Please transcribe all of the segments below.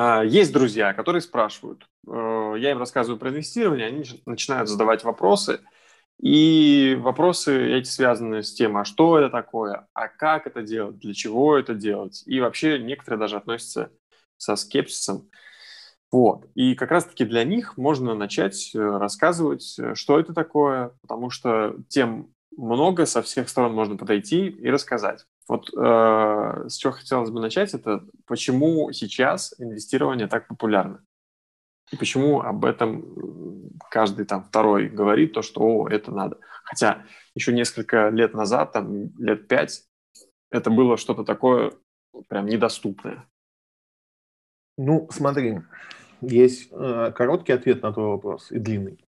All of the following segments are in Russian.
А, есть друзья, которые спрашивают, э, я им рассказываю про инвестирование, они начинают задавать вопросы, и вопросы эти связаны с тем, а что это такое, а как это делать, для чего это делать, и вообще некоторые даже относятся со скепсисом. Вот. И как раз-таки для них можно начать э, рассказывать, э, что это такое, потому что тем много со всех сторон можно подойти и рассказать. Вот э, с чего хотелось бы начать, это почему сейчас инвестирование так популярно. И почему об этом каждый там второй говорит, то, что О, это надо. Хотя еще несколько лет назад, там лет пять, это было что-то такое прям недоступное. Ну, смотри, есть э, короткий ответ на твой вопрос и длинный.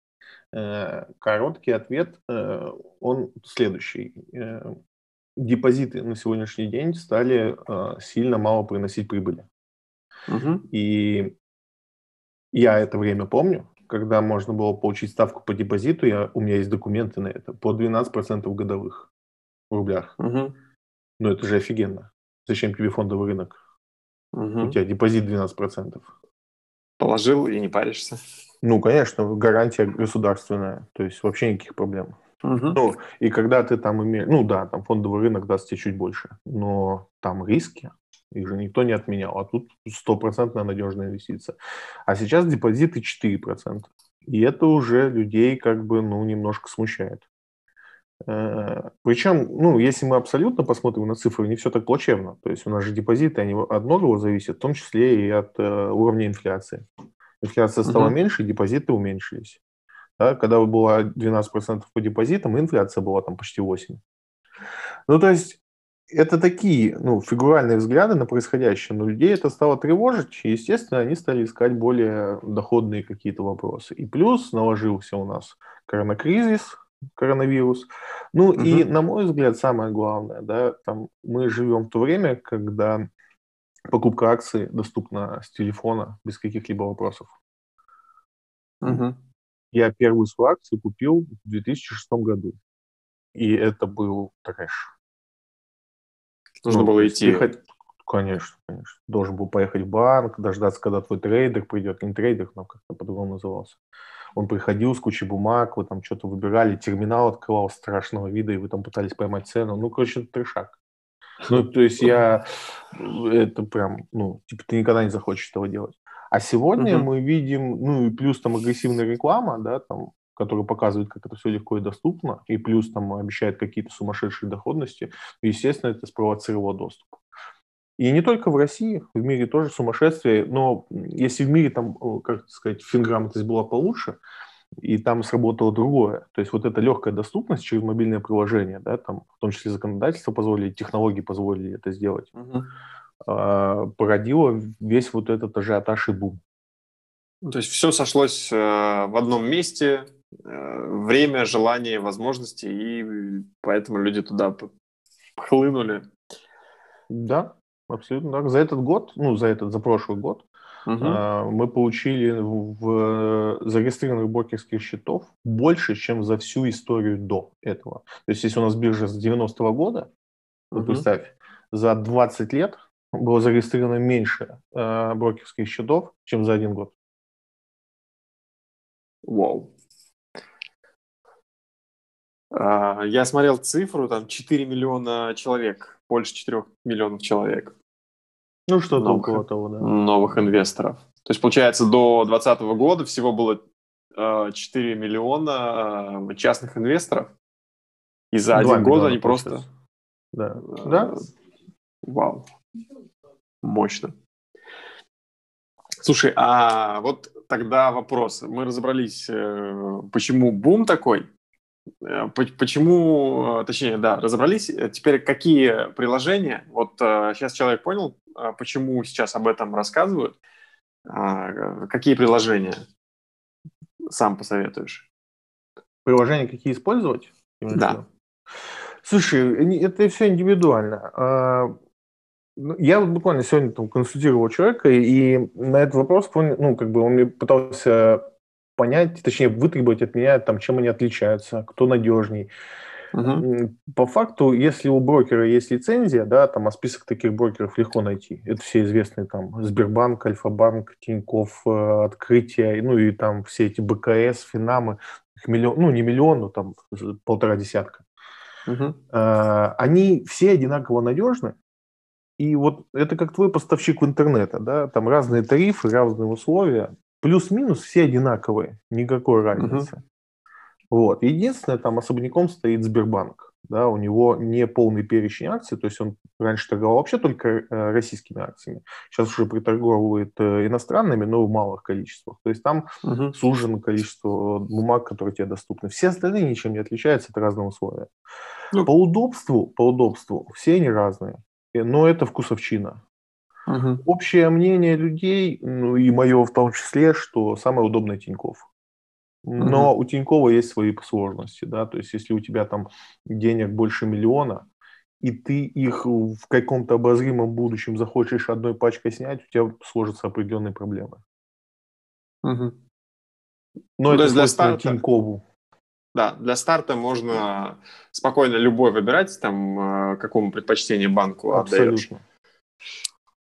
Э, короткий ответ, э, он следующий. Э, депозиты на сегодняшний день стали э, сильно мало приносить прибыли. Угу. И я это время помню, когда можно было получить ставку по депозиту, я, у меня есть документы на это, по 12% годовых в рублях. Угу. Ну, это же офигенно. Зачем тебе фондовый рынок? Угу. У тебя депозит 12%. Положил и не паришься. Ну, конечно, гарантия государственная, то есть вообще никаких проблем. Угу. Ну, и когда ты там имеешь, ну да, там фондовый рынок даст тебе чуть больше, но там риски, их же никто не отменял, а тут стопроцентная надежная инвестиция. А сейчас депозиты 4%. И это уже людей как бы, ну, немножко смущает. Э, Причем, ну, если мы абсолютно посмотрим на цифры, не все так плачевно. То есть у нас же депозиты, они от многого зависят, в том числе и от э, уровня инфляции. Инфляция стала угу. меньше, депозиты уменьшились. Да, когда было 12% по депозитам, инфляция была там почти 8%. Ну, то есть это такие ну, фигуральные взгляды на происходящее, но людей это стало тревожить, и, естественно, они стали искать более доходные какие-то вопросы. И плюс наложился у нас коронакризис, коронавирус. Ну угу. и, на мой взгляд, самое главное, да, там мы живем в то время, когда покупка акций доступна с телефона без каких-либо вопросов. Угу. Я первую свою акцию купил в 2006 году. И это был трэш. Нужно ну, было идти. Ехать... Конечно, конечно. Должен был поехать в банк, дождаться, когда твой трейдер придет. Не трейдер, но как-то по-другому назывался. Он приходил с кучей бумаг, вы там что-то выбирали, терминал открывал страшного вида, и вы там пытались поймать цену. Ну, короче, это трешак. Ну, то есть я... Это прям, ну, типа ты никогда не захочешь этого делать. А сегодня uh-huh. мы видим, ну, и плюс там агрессивная реклама, да, там, которая показывает, как это все легко и доступно, и плюс там обещает какие-то сумасшедшие доходности, естественно, это спровоцировало доступ. И не только в России, в мире тоже сумасшествие, но если в мире там, как сказать, финграмотность была получше, и там сработало другое. То есть вот эта легкая доступность через мобильное приложение, да, там, в том числе законодательство позволили, технологии позволили это сделать, угу. Э, породило весь вот этот ажиотаж и бум. То есть все сошлось э, в одном месте, э, время, желание, возможности, и поэтому люди туда хлынули. Да, абсолютно так. За этот год, ну, за этот, за прошлый год, угу. мы получили в зарегистрированных брокерских счетов больше, чем за всю историю до этого. То есть, если у нас биржа с 90-го года, угу. представь, за 20 лет было зарегистрировано меньше э, брокерских счетов, чем за один год. Вау. А, я смотрел цифру, там 4 миллиона человек, больше 4 миллионов человек. Ну, что-то около того, да. Новых инвесторов. То есть, получается, до 2020 года всего было э, 4 миллиона э, частных инвесторов. И за один год они просто... Да. Э, да? Вау. Мощно. Слушай, а вот тогда вопрос. Мы разобрались, э, почему бум такой, Э, почему, э, точнее, да, разобрались. Теперь какие приложения? Вот сейчас человек понял, почему сейчас об этом рассказывают. А, какие приложения сам посоветуешь? Приложения какие использовать? Да. Слушай, это все индивидуально. Ну, я вот буквально сегодня там консультировал человека, и на этот вопрос, ну, как бы он мне пытался понять, точнее, вытребовать от меня, там, чем они отличаются, кто надежней. Угу. По факту, если у брокера есть лицензия, да, там, а список таких брокеров легко найти. Это все известные там Сбербанк, Альфа-банк, Тинькофф, э, Открытие, ну и там все эти БКС, Финамы, их миллион, ну не миллион, но там полтора десятка. Угу. Они все одинаково надежны, и вот это как твой поставщик в интернета, да, там разные тарифы, разные условия, плюс-минус все одинаковые, никакой разницы. Угу. Вот. Единственное, там особняком стоит Сбербанк. Да, у него не полный перечень акций, то есть он раньше торговал вообще только э, российскими акциями. Сейчас уже приторговывает э, иностранными, но в малых количествах. То есть там угу. сужено количество бумаг, которые тебе доступны. Все остальные ничем не отличаются от разного условия. Ну, по удобству, по удобству все они разные, но это вкусовщина. Угу. Общее мнение людей, ну и мое в том числе, что самое удобное Тиньков. Но угу. у Тинькова есть свои сложности, да, то есть если у тебя там денег больше миллиона, и ты их в каком-то обозримом будущем захочешь одной пачкой снять, у тебя сложатся определенные проблемы. Угу. Но ну, это для старта, Тинькову. Да, для старта можно спокойно любой выбирать, там, э, какому предпочтению банку Абсолютно. отдаешь.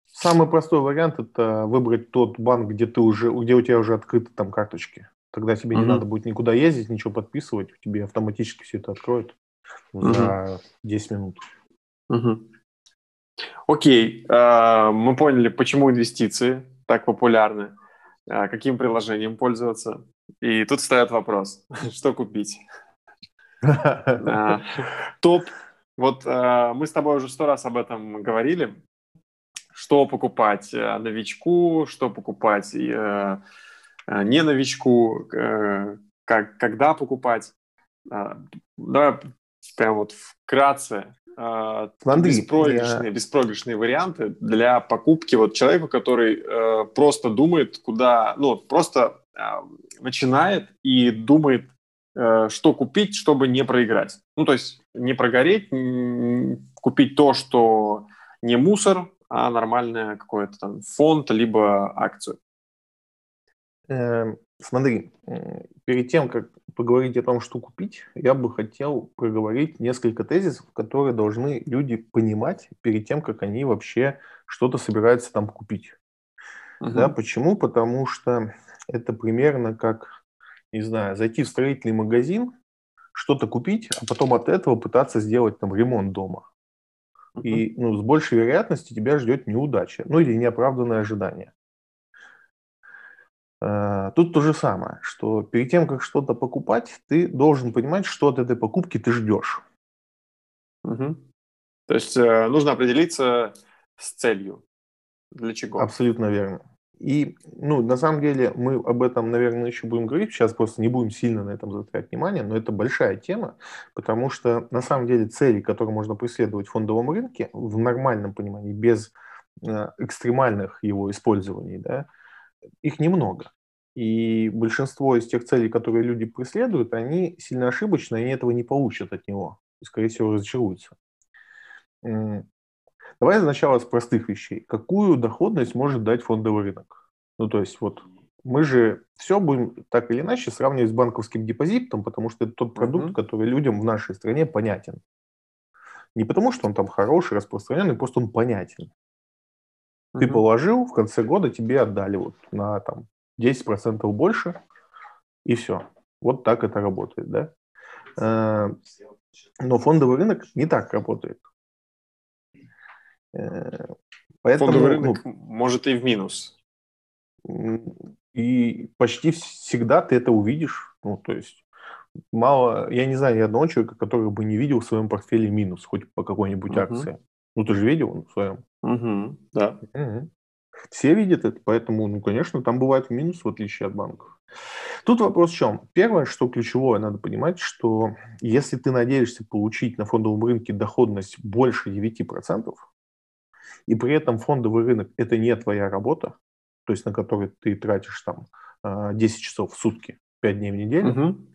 Самый простой вариант – это выбрать тот банк, где, ты уже, где у тебя уже открыты там карточки. Тогда тебе угу. не надо будет никуда ездить, ничего подписывать, тебе автоматически все это откроют угу. за 10 минут. Угу. Окей, а, мы поняли, почему инвестиции так популярны, а, каким приложением пользоваться. И тут встает вопрос, что купить? А, топ. Вот мы с тобой уже сто раз об этом говорили. Что покупать новичку, что покупать э, Э, не новичку, э, как, когда покупать. А, давай прям вот вкратце Смотри, беспроигрышные, я... беспроигрышные варианты для покупки вот человеку, который э, просто думает, куда, ну, просто э, начинает и думает, э, что купить, чтобы не проиграть. Ну, то есть не прогореть, купить то, что не мусор, а нормальное какое-то там фонд, либо акцию. Эм, смотри, перед тем, как поговорить о том, что купить, я бы хотел проговорить несколько тезисов, которые должны люди понимать перед тем, как они вообще что-то собираются там купить. Uh-huh. Да, почему? Потому что это примерно как, не знаю, зайти в строительный магазин, что-то купить, а потом от этого пытаться сделать там ремонт дома. И ну, с большей вероятностью тебя ждет неудача, ну или неоправданное ожидание. Э, тут то же самое, что перед тем, как что-то покупать, ты должен понимать, что от этой покупки ты ждешь. Угу. То есть э, нужно определиться с целью. Для чего? Абсолютно верно. И, ну, на самом деле, мы об этом, наверное, еще будем говорить. Сейчас просто не будем сильно на этом заострять внимание, но это большая тема, потому что, на самом деле, цели, которые можно преследовать в фондовом рынке, в нормальном понимании, без э, экстремальных его использований, да, их немного. И большинство из тех целей, которые люди преследуют, они сильно ошибочны, и они этого не получат от него. И, скорее всего, разочаруются. Давай сначала с простых вещей. Какую доходность может дать фондовый рынок? Ну, то есть вот мы же все будем так или иначе сравнивать с банковским депозитом, потому что это тот продукт, uh-huh. который людям в нашей стране понятен. Не потому, что он там хороший, распространенный, просто он понятен. Ты положил, в конце года тебе отдали вот на там 10% больше, и все. Вот так это работает, да? Э, но фондовый рынок не так работает. Э, поэтому, фондовый рынок ну, может и в минус. И почти всегда ты это увидишь. Ну, то есть мало, я не знаю ни одного человека, который бы не видел в своем портфеле минус, хоть по какой-нибудь uh-huh. акции. Ну, ты же видел в своем. Угу, да. Угу. Все видят это, поэтому, ну, конечно, там бывает минус, в отличие от банков. Тут вопрос в чем? Первое, что ключевое, надо понимать, что если ты надеешься получить на фондовом рынке доходность больше 9%, и при этом фондовый рынок – это не твоя работа, то есть на которой ты тратишь там 10 а, часов в сутки, 5 дней в неделю, угу.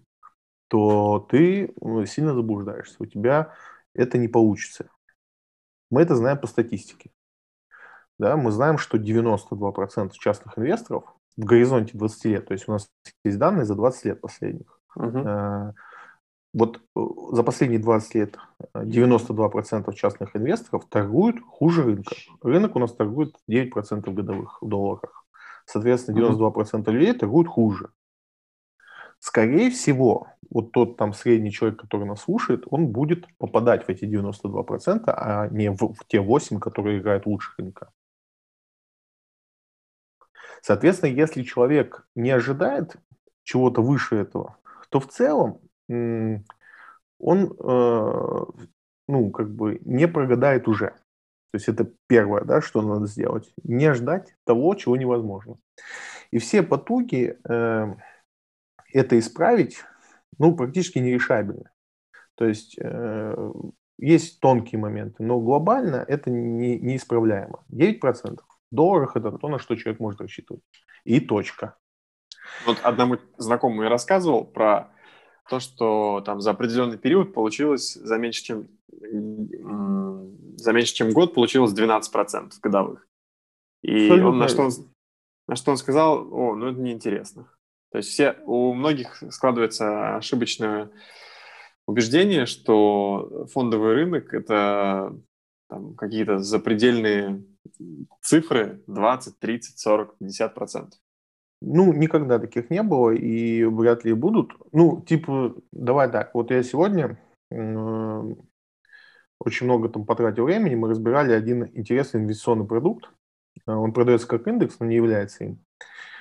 то ты сильно заблуждаешься. У тебя это не получится. Мы это знаем по статистике. Да, мы знаем, что 92% частных инвесторов в горизонте 20 лет, то есть у нас есть данные за 20 лет последних, uh-huh. Вот э, за последние 20 лет 92% частных инвесторов торгуют хуже рынка. Рынок у нас торгует 9% годовых в долларах. Соответственно, 92% людей торгуют хуже. Скорее всего, вот тот там средний человек, который нас слушает, он будет попадать в эти 92%, а не в, в те 8, которые играют лучше рынка. Соответственно, если человек не ожидает чего-то выше этого, то в целом он э, ну, как бы не прогадает уже. То есть это первое, да, что надо сделать. Не ждать того, чего невозможно. И все потуги э, это исправить, ну, практически нерешабельны. То есть э, есть тонкие моменты, но глобально это не, неисправляемо. 9% в долларах это то, на что человек может рассчитывать. И точка. Вот одному знакомому я рассказывал про то, что там за определенный период получилось за меньше, чем, за меньше, чем год получилось 12% годовых. И он на, что он, на что он сказал, о, ну это неинтересно. То есть все, у многих складывается ошибочное убеждение, что фондовый рынок – это какие-то запредельные цифры 20, 30, 40, 50 процентов. Ну, никогда таких не было и вряд ли будут. Ну, типа, давай так, вот я сегодня э, очень много там потратил времени, мы разбирали один интересный инвестиционный продукт. Э, он продается как индекс, но не является им.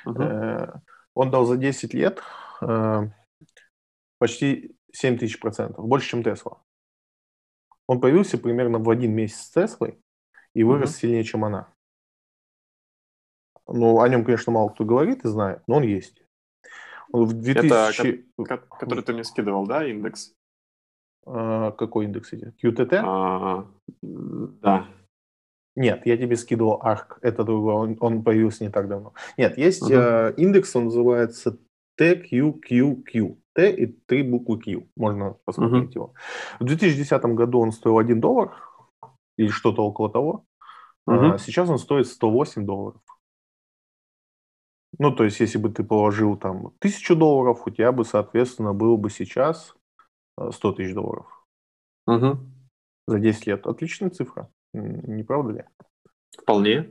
Э, он дал за 10 лет э, почти 7 тысяч процентов, больше, чем Тесла. Он появился примерно в один месяц с Теслой и вырос uh-huh. сильнее, чем она. Ну, о нем, конечно, мало кто говорит и знает, но он есть. В 2000... Это, который ты мне скидывал, да, индекс? А, какой индекс идет? QTT? А, да. Нет, я тебе скидывал ARC, это другой, он, он появился не так давно. Нет, есть uh-huh. э, индекс, он называется TQQQ. Т и три буквы Q, можно посмотреть uh-huh. его. В 2010 году он стоил 1 доллар, или что-то около того. Uh-huh. А сейчас он стоит 108 долларов. Ну, то есть, если бы ты положил там тысячу долларов, у тебя бы, соответственно, было бы сейчас 100 э, тысяч долларов. Угу. За 10 лет. Отличная цифра. Не правда ли? Вполне.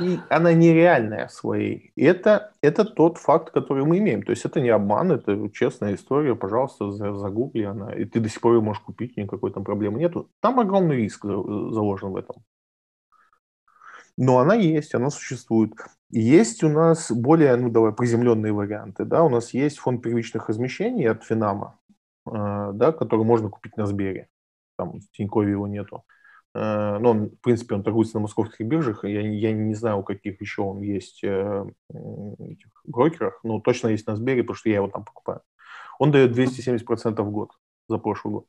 И она нереальная в своей. И это, это тот факт, который мы имеем. То есть это не обман, это честная история. Пожалуйста, загугли она. И ты до сих пор ее можешь купить, никакой там проблемы нету. Там огромный риск заложен в этом. Но она есть, она существует. Есть у нас более, ну давай, приземленные варианты. Да? У нас есть фонд первичных размещений от Финама, э, да, который можно купить на Сбере. Там в Тинькове его нету. Э, но он, в принципе, он торгуется на московских биржах. Я, я не знаю, у каких еще он есть э, этих брокерах, но точно есть на Сбере, потому что я его там покупаю. Он дает 270% в год за прошлый год.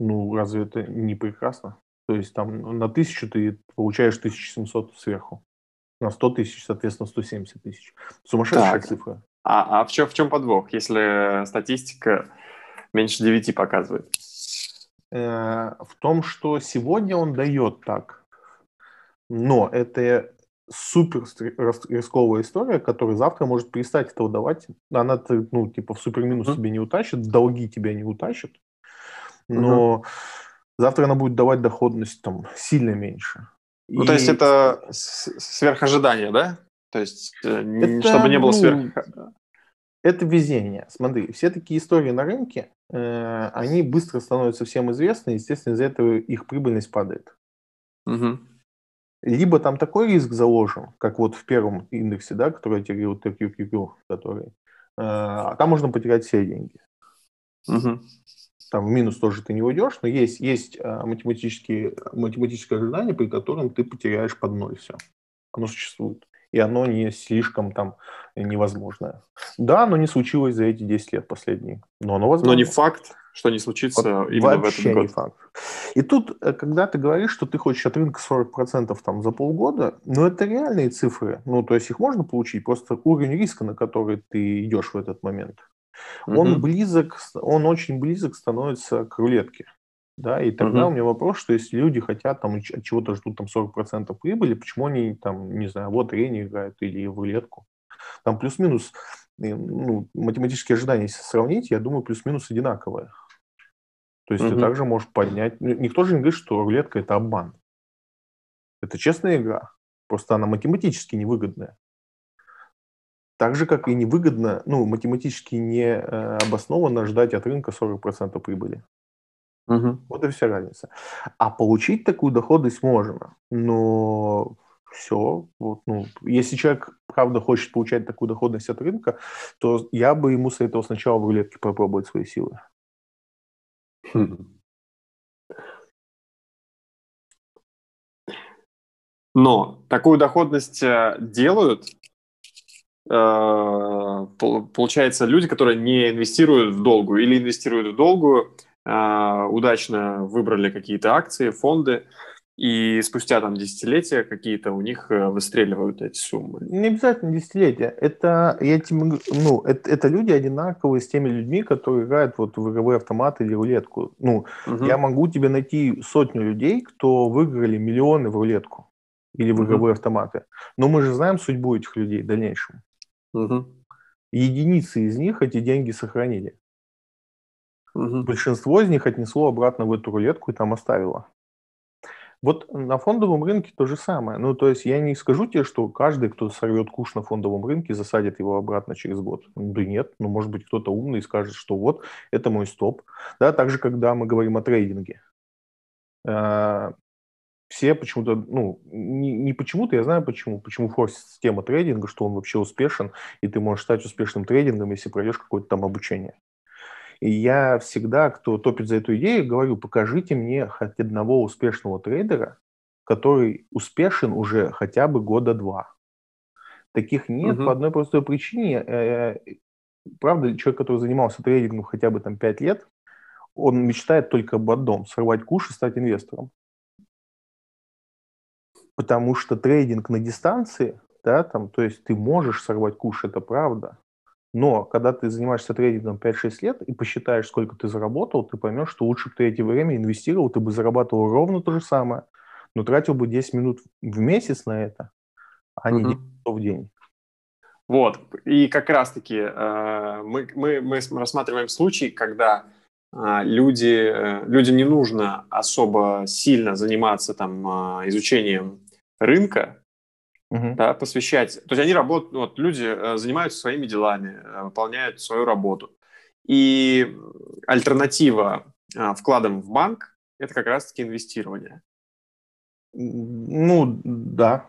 Ну, разве это не прекрасно? То есть там на тысячу ты получаешь 1700 сверху. На 100 тысяч, соответственно, 170 тысяч. Сумасшедшая так. цифра. А, а в, чем, в чем подвох, если статистика меньше 9 показывает? Э, в том, что сегодня он дает так. Но это супер рисковая история, которая завтра может перестать этого давать. Она, ну, типа, в супер минус mm-hmm. тебе не утащит, долги тебя не утащат. Но mm-hmm завтра она будет давать доходность там сильно меньше. Ну, и... то есть это сверхожидание, да? То есть, э, это, чтобы не было ну, сверх... Это везение. Смотри, все такие истории на рынке, э, они быстро становятся всем известны, и, естественно, из-за этого их прибыльность падает. Угу. Либо там такой риск заложен, как вот в первом индексе, да, который я тебе говорил, TQQQ, который, э, а там можно потерять все деньги. Угу там в минус тоже ты не уйдешь, но есть, есть а, математические, математическое ожидание, при котором ты потеряешь под ноль все. Оно существует. И оно не слишком там невозможное. Да, оно не случилось за эти 10 лет последние, но оно возможно. Но не факт, что не случится вот именно в этот год. не факт. И тут, э, когда ты говоришь, что ты хочешь от рынка 40% там за полгода, ну это реальные цифры. Ну, то есть их можно получить, просто уровень риска, на который ты идешь в этот момент, Он близок, он очень близок становится к рулетке. Да, и тогда mm-hmm. у меня вопрос, что если люди хотят там от чего-то ждут там 40% прибыли, почему они там, не знаю, вот рейни играют или в рулетку? Там плюс-минус ну, математические ожидания, если сравнить, я думаю, плюс-минус одинаковые. То есть mm-hmm. ты также можешь поднять... Никто же не говорит, что рулетка – это обман. Это честная игра. Просто она математически невыгодная. Так же, как и невыгодно, ну, математически не э, обоснованно ждать от рынка 40% прибыли. Угу. Вот и вся разница. А получить такую доходность можно, но все. Вот, ну, если человек, правда, хочет получать такую доходность от рынка, то я бы ему советовал сначала в рулетке попробовать свои силы. Но такую доходность э, делают, получается, люди, которые не инвестируют в долгую или инвестируют в долгую, э, удачно выбрали какие-то акции, фонды, и спустя там десятилетия какие-то у них выстреливают эти суммы. Не обязательно десятилетия. Это, я тебе, ну, это, это люди одинаковые с теми людьми, которые играют вот в игровые автоматы или рулетку. Ну, угу. я могу тебе найти сотню людей, кто выиграли миллионы в рулетку или в игровые uh автоматы. Но мы же знаем судьбу этих людей в дальнейшем. Uh Единицы из них эти деньги сохранили. uh Большинство из них отнесло обратно в эту рулетку и там оставило. Вот на фондовом рынке то же самое. Ну, то есть я не скажу тебе, что каждый, кто сорвет куш на фондовом рынке, засадит его обратно через год. Да нет, ну, может быть, кто-то умный скажет, что вот, это мой стоп. Да, также, когда мы говорим о трейдинге. Все почему-то, ну, не, не почему-то, я знаю почему, почему форс-система трейдинга, что он вообще успешен, и ты можешь стать успешным трейдингом, если пройдешь какое-то там обучение. И я всегда, кто топит за эту идею, говорю, покажите мне хоть одного успешного трейдера, который успешен уже хотя бы года два. Таких нет угу. по одной простой причине. Э, правда, человек, который занимался трейдингом хотя бы там 5 лет, он мечтает только об одном – сорвать куш и стать инвестором потому что трейдинг на дистанции, да, там, то есть ты можешь сорвать куш, это правда, но когда ты занимаешься трейдингом 5-6 лет и посчитаешь, сколько ты заработал, ты поймешь, что лучше бы ты эти время инвестировал, ты бы зарабатывал ровно то же самое, но тратил бы 10 минут в месяц на это, а не 10 часов в день. Вот, и как раз-таки э, мы, мы, мы рассматриваем случай, когда э, люди, э, людям не нужно особо сильно заниматься там э, изучением рынка, угу. да, посвящать. То есть они работают, вот люди э, занимаются своими делами, э, выполняют свою работу. И альтернатива э, вкладам в банк – это как раз-таки инвестирование. Ну, да.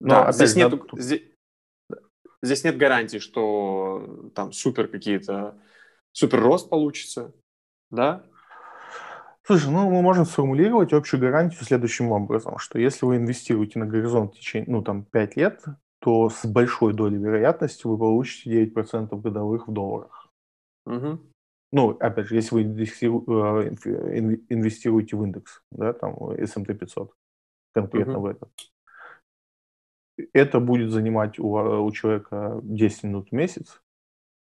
Но да, здесь, нет, надо... здесь, здесь нет гарантии, что там супер какие-то, супер рост получится, да? Слушай, ну мы можем сформулировать общую гарантию следующим образом, что если вы инвестируете на горизонт в течение, ну там 5 лет, то с большой долей вероятности вы получите 9% годовых в долларах. Угу. Ну, опять же, если вы э, инвестируете в индекс, да, там S&P 500, конкретно угу. в этот. Это будет занимать у, у человека 10 минут в месяц,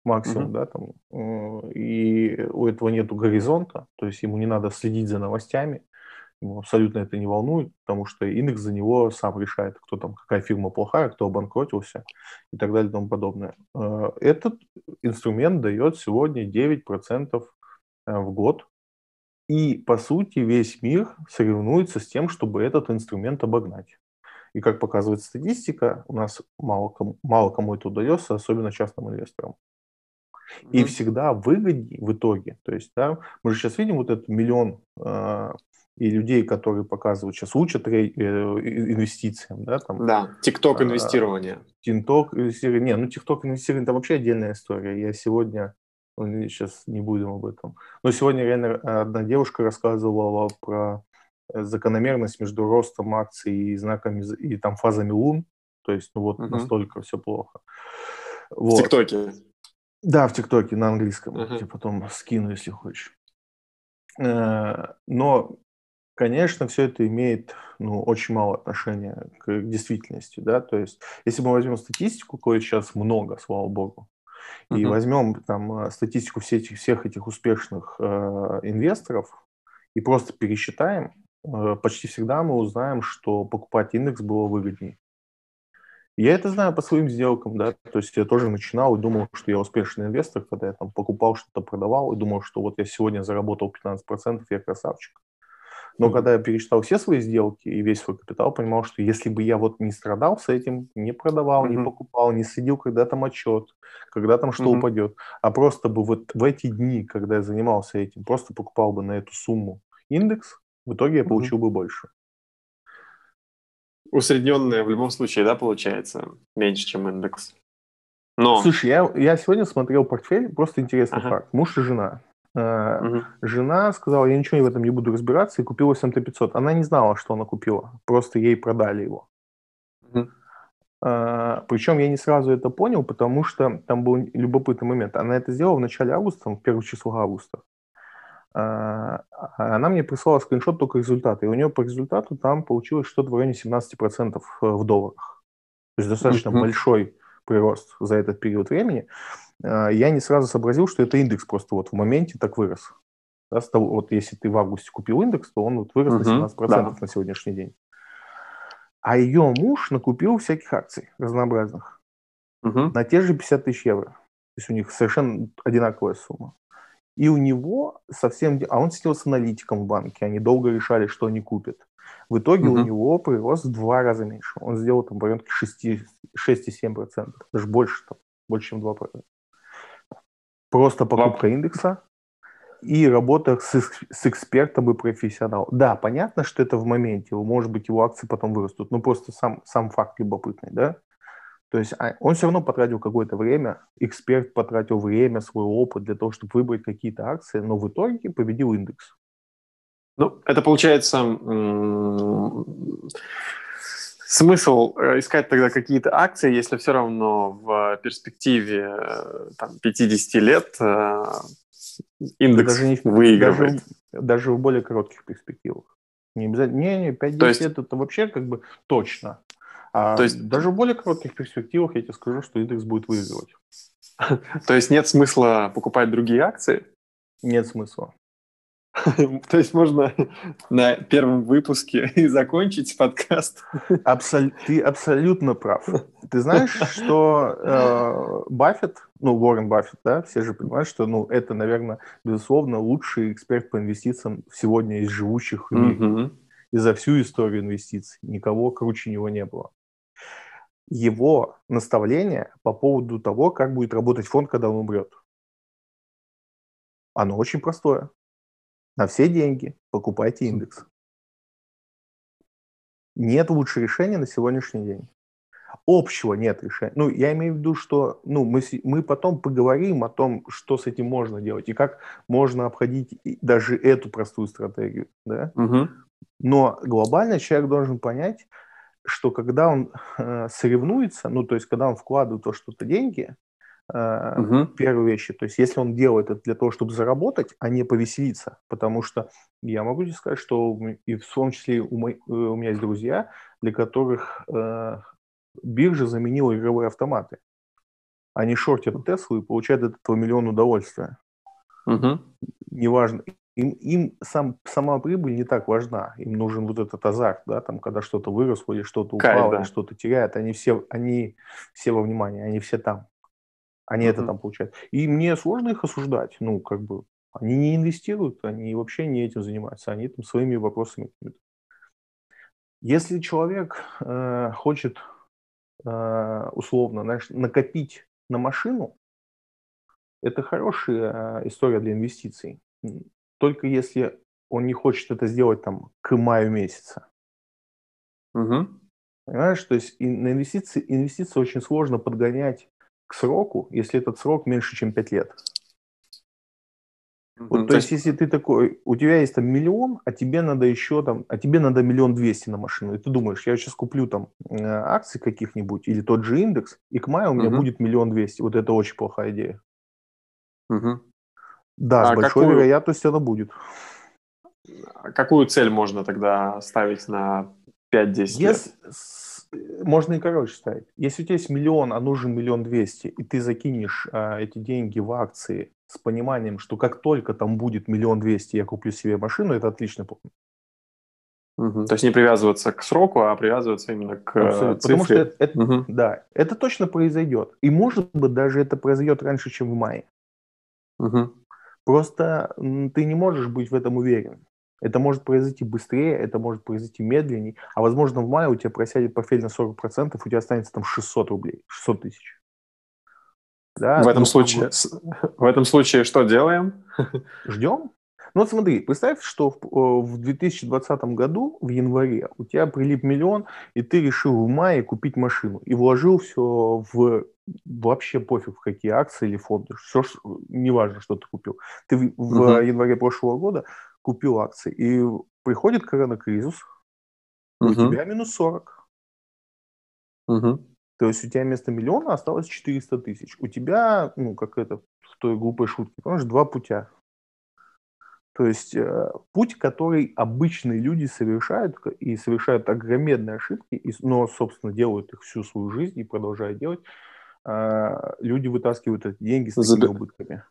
максимум, mm-hmm. да, там, и у этого нету горизонта, то есть ему не надо следить за новостями, ему абсолютно это не волнует, потому что индекс за него сам решает, кто там, какая фирма плохая, кто обанкротился и так далее и тому подобное. Э, этот инструмент дает сегодня 9% э, в год, и, по сути, весь мир соревнуется с тем, чтобы этот инструмент обогнать. И, как показывает статистика, у нас мало кому, мало кому это удается, особенно частным инвесторам. И всегда выгоднее в итоге. То есть, да, мы же сейчас видим вот этот миллион э, и людей, которые показывают, сейчас учат э, инвестициям, да, там. Да, тикток инвестирование. Тикток инвестирование. Не, ну тикток инвестирование это вообще отдельная история. Я сегодня, сейчас не будем об этом. Но сегодня реально одна девушка рассказывала про э, закономерность между ростом акций и знаками, и там фазами лун. То есть, ну вот угу. настолько все плохо. Вот. В ТикТоке. Да, в ТикТоке на английском. Uh-huh. Я потом скину, если хочешь. Э, но, конечно, все это имеет ну, очень мало отношения к действительности. Да? То есть, если мы возьмем статистику, кое сейчас много, слава богу, uh-huh. и возьмем там э, статистику всех этих, всех этих успешных э, инвесторов и просто пересчитаем, э, почти всегда мы узнаем, что покупать индекс было выгоднее. Я это знаю по своим сделкам, да, то есть я тоже начинал и думал, что я успешный инвестор, когда я там покупал что-то, продавал, и думал, что вот я сегодня заработал 15%, я красавчик. Но когда я перечитал все свои сделки и весь свой капитал, понимал, что если бы я вот не страдал с этим, не продавал, mm-hmm. не покупал, не следил, когда там отчет, когда там что mm-hmm. упадет, а просто бы вот в эти дни, когда я занимался этим, просто покупал бы на эту сумму индекс, в итоге я получил mm-hmm. бы больше. Усредненное в любом случае, да, получается, меньше, чем индекс. Но... Слушай, я, я сегодня смотрел портфель, просто интересный ага. факт. Муж и жена. Угу. Жена сказала, я ничего в этом не буду разбираться, и купила S&P 500. Она не знала, что она купила, просто ей продали его. Угу. Uh, причем я не сразу это понял, потому что там был любопытный момент. Она это сделала в начале августа, в первых числах августа. Uh, она мне прислала скриншот только результата, и у нее по результату там получилось что-то в районе 17% э, в долларах. То есть достаточно mm-hmm. большой прирост за этот период времени. А, я не сразу сообразил, что это индекс просто вот в моменте так вырос. Да, того, вот если ты в августе купил индекс, то он вот вырос угу, на 17% да. на сегодняшний день. А ее муж накупил всяких акций разнообразных угу. на те же 50 тысяч евро. То есть у них совершенно одинаковая сумма. И у него совсем... А он сидел с аналитиком в банке, они долго решали, что они купят. В итоге угу. у него прирост в два раза меньше. Он сделал там порядка 6,7%, даже больше, там, больше, чем 2%. Просто покупка Вам... индекса и работа с, с экспертом и профессионалом. Да, понятно, что это в моменте, может быть, его акции потом вырастут, но просто сам, сам факт любопытный, да? То есть а, он все равно потратил какое-то время, эксперт потратил время, свой опыт для того, чтобы выбрать какие-то акции, но в итоге победил индекс. Ну, это получается смысл э, искать тогда какие-то акции, если все равно в перспективе э, там, 50 лет э, индекс даже не, выигрывает? Даже, даже в более коротких перспективах. Не обязательно. Не, не, 5-10 есть... лет это вообще как бы точно. А То есть... даже в более коротких перспективах я тебе скажу, что индекс будет выигрывать. То есть нет смысла покупать другие акции? Нет смысла. То есть можно на первом выпуске и закончить подкаст. Абсол... Ты абсолютно прав. Ты знаешь, что э, Баффет, ну, Уоррен Баффет, да, все же понимают, что, ну, это, наверное, безусловно, лучший эксперт по инвестициям сегодня из живущих мире. Угу. И за всю историю инвестиций. Никого круче него не было. Его наставление по поводу того, как будет работать фонд, когда он умрет, оно очень простое на все деньги покупайте индекс. Нет лучшего решения на сегодняшний день. Общего нет решения. Ну, я имею в виду, что ну, мы, мы потом поговорим о том, что с этим можно делать и как можно обходить даже эту простую стратегию. Да? Угу. Но глобально человек должен понять, что когда он э, соревнуется, ну, то есть когда он вкладывает во что-то деньги, угу. первые вещи. То есть если он делает это для того, чтобы заработать, а не повеселиться, потому что я могу тебе сказать, что и в том числе у, мой, э, у меня есть друзья, для которых э, биржа заменила игровые автоматы. Они шортят Теслу и получают от этого миллион удовольствия. Угу. Неважно. Им, им сам, сама прибыль не так важна. Им нужен вот этот азарт, да, там, когда что-то выросло или что-то упало, Кайф, да. или что-то теряет. Они все, они все во внимании, они все там. Они mm-hmm. это там получают. И мне сложно их осуждать. Ну, как бы, они не инвестируют, они вообще не этим занимаются. Они там своими вопросами. Если человек э, хочет э, условно знаешь, накопить на машину, это хорошая э, история для инвестиций. Только если он не хочет это сделать там к маю месяца. Угу. Понимаешь, то есть на инвестиции, инвестиции очень сложно подгонять к сроку, если этот срок меньше, чем 5 лет. Вот, mm-hmm. то есть, если ты такой, у тебя есть там миллион, а тебе надо еще там, а тебе надо миллион двести на машину, и ты думаешь, я сейчас куплю там э, акции каких-нибудь или тот же индекс, и к маю у меня mm-hmm. будет миллион двести. Вот это очень плохая идея. Mm-hmm. Да, а с большой какую... вероятностью она будет. А какую цель можно тогда ставить на 5-10 лет? можно и короче ставить. Если у тебя есть миллион, а нужен миллион двести, и ты закинешь а, эти деньги в акции с пониманием, что как только там будет миллион двести, я куплю себе машину, это отлично план. Угу. То есть не привязываться к сроку, а привязываться именно к э, Абсолютно. цифре. Потому что это, это, угу. да, это точно произойдет. И может быть даже это произойдет раньше, чем в мае. Угу. Просто ты не можешь быть в этом уверен. Это может произойти быстрее, это может произойти медленнее, а возможно в мае у тебя просядет портфель на 40%, у тебя останется там 600 рублей, 600 тысяч. Да? В, этом ну, случае, в этом случае что делаем? Ждем. Ну вот смотри, представь, что в, в 2020 году, в январе, у тебя прилип миллион, и ты решил в мае купить машину, и вложил все в вообще пофиг, в какие акции или фонды, все, неважно, что ты купил. Ты в, uh-huh. январе прошлого года купил акции, и приходит коронакризис, uh-huh. у тебя минус 40. Uh-huh. То есть у тебя вместо миллиона осталось 400 тысяч. У тебя, ну, как это в той глупой шутке, понимаешь, два путя. То есть э, путь, который обычные люди совершают, и совершают огромные ошибки, и, но, собственно, делают их всю свою жизнь и продолжают делать, люди вытаскивают эти деньги с Заби... убытками.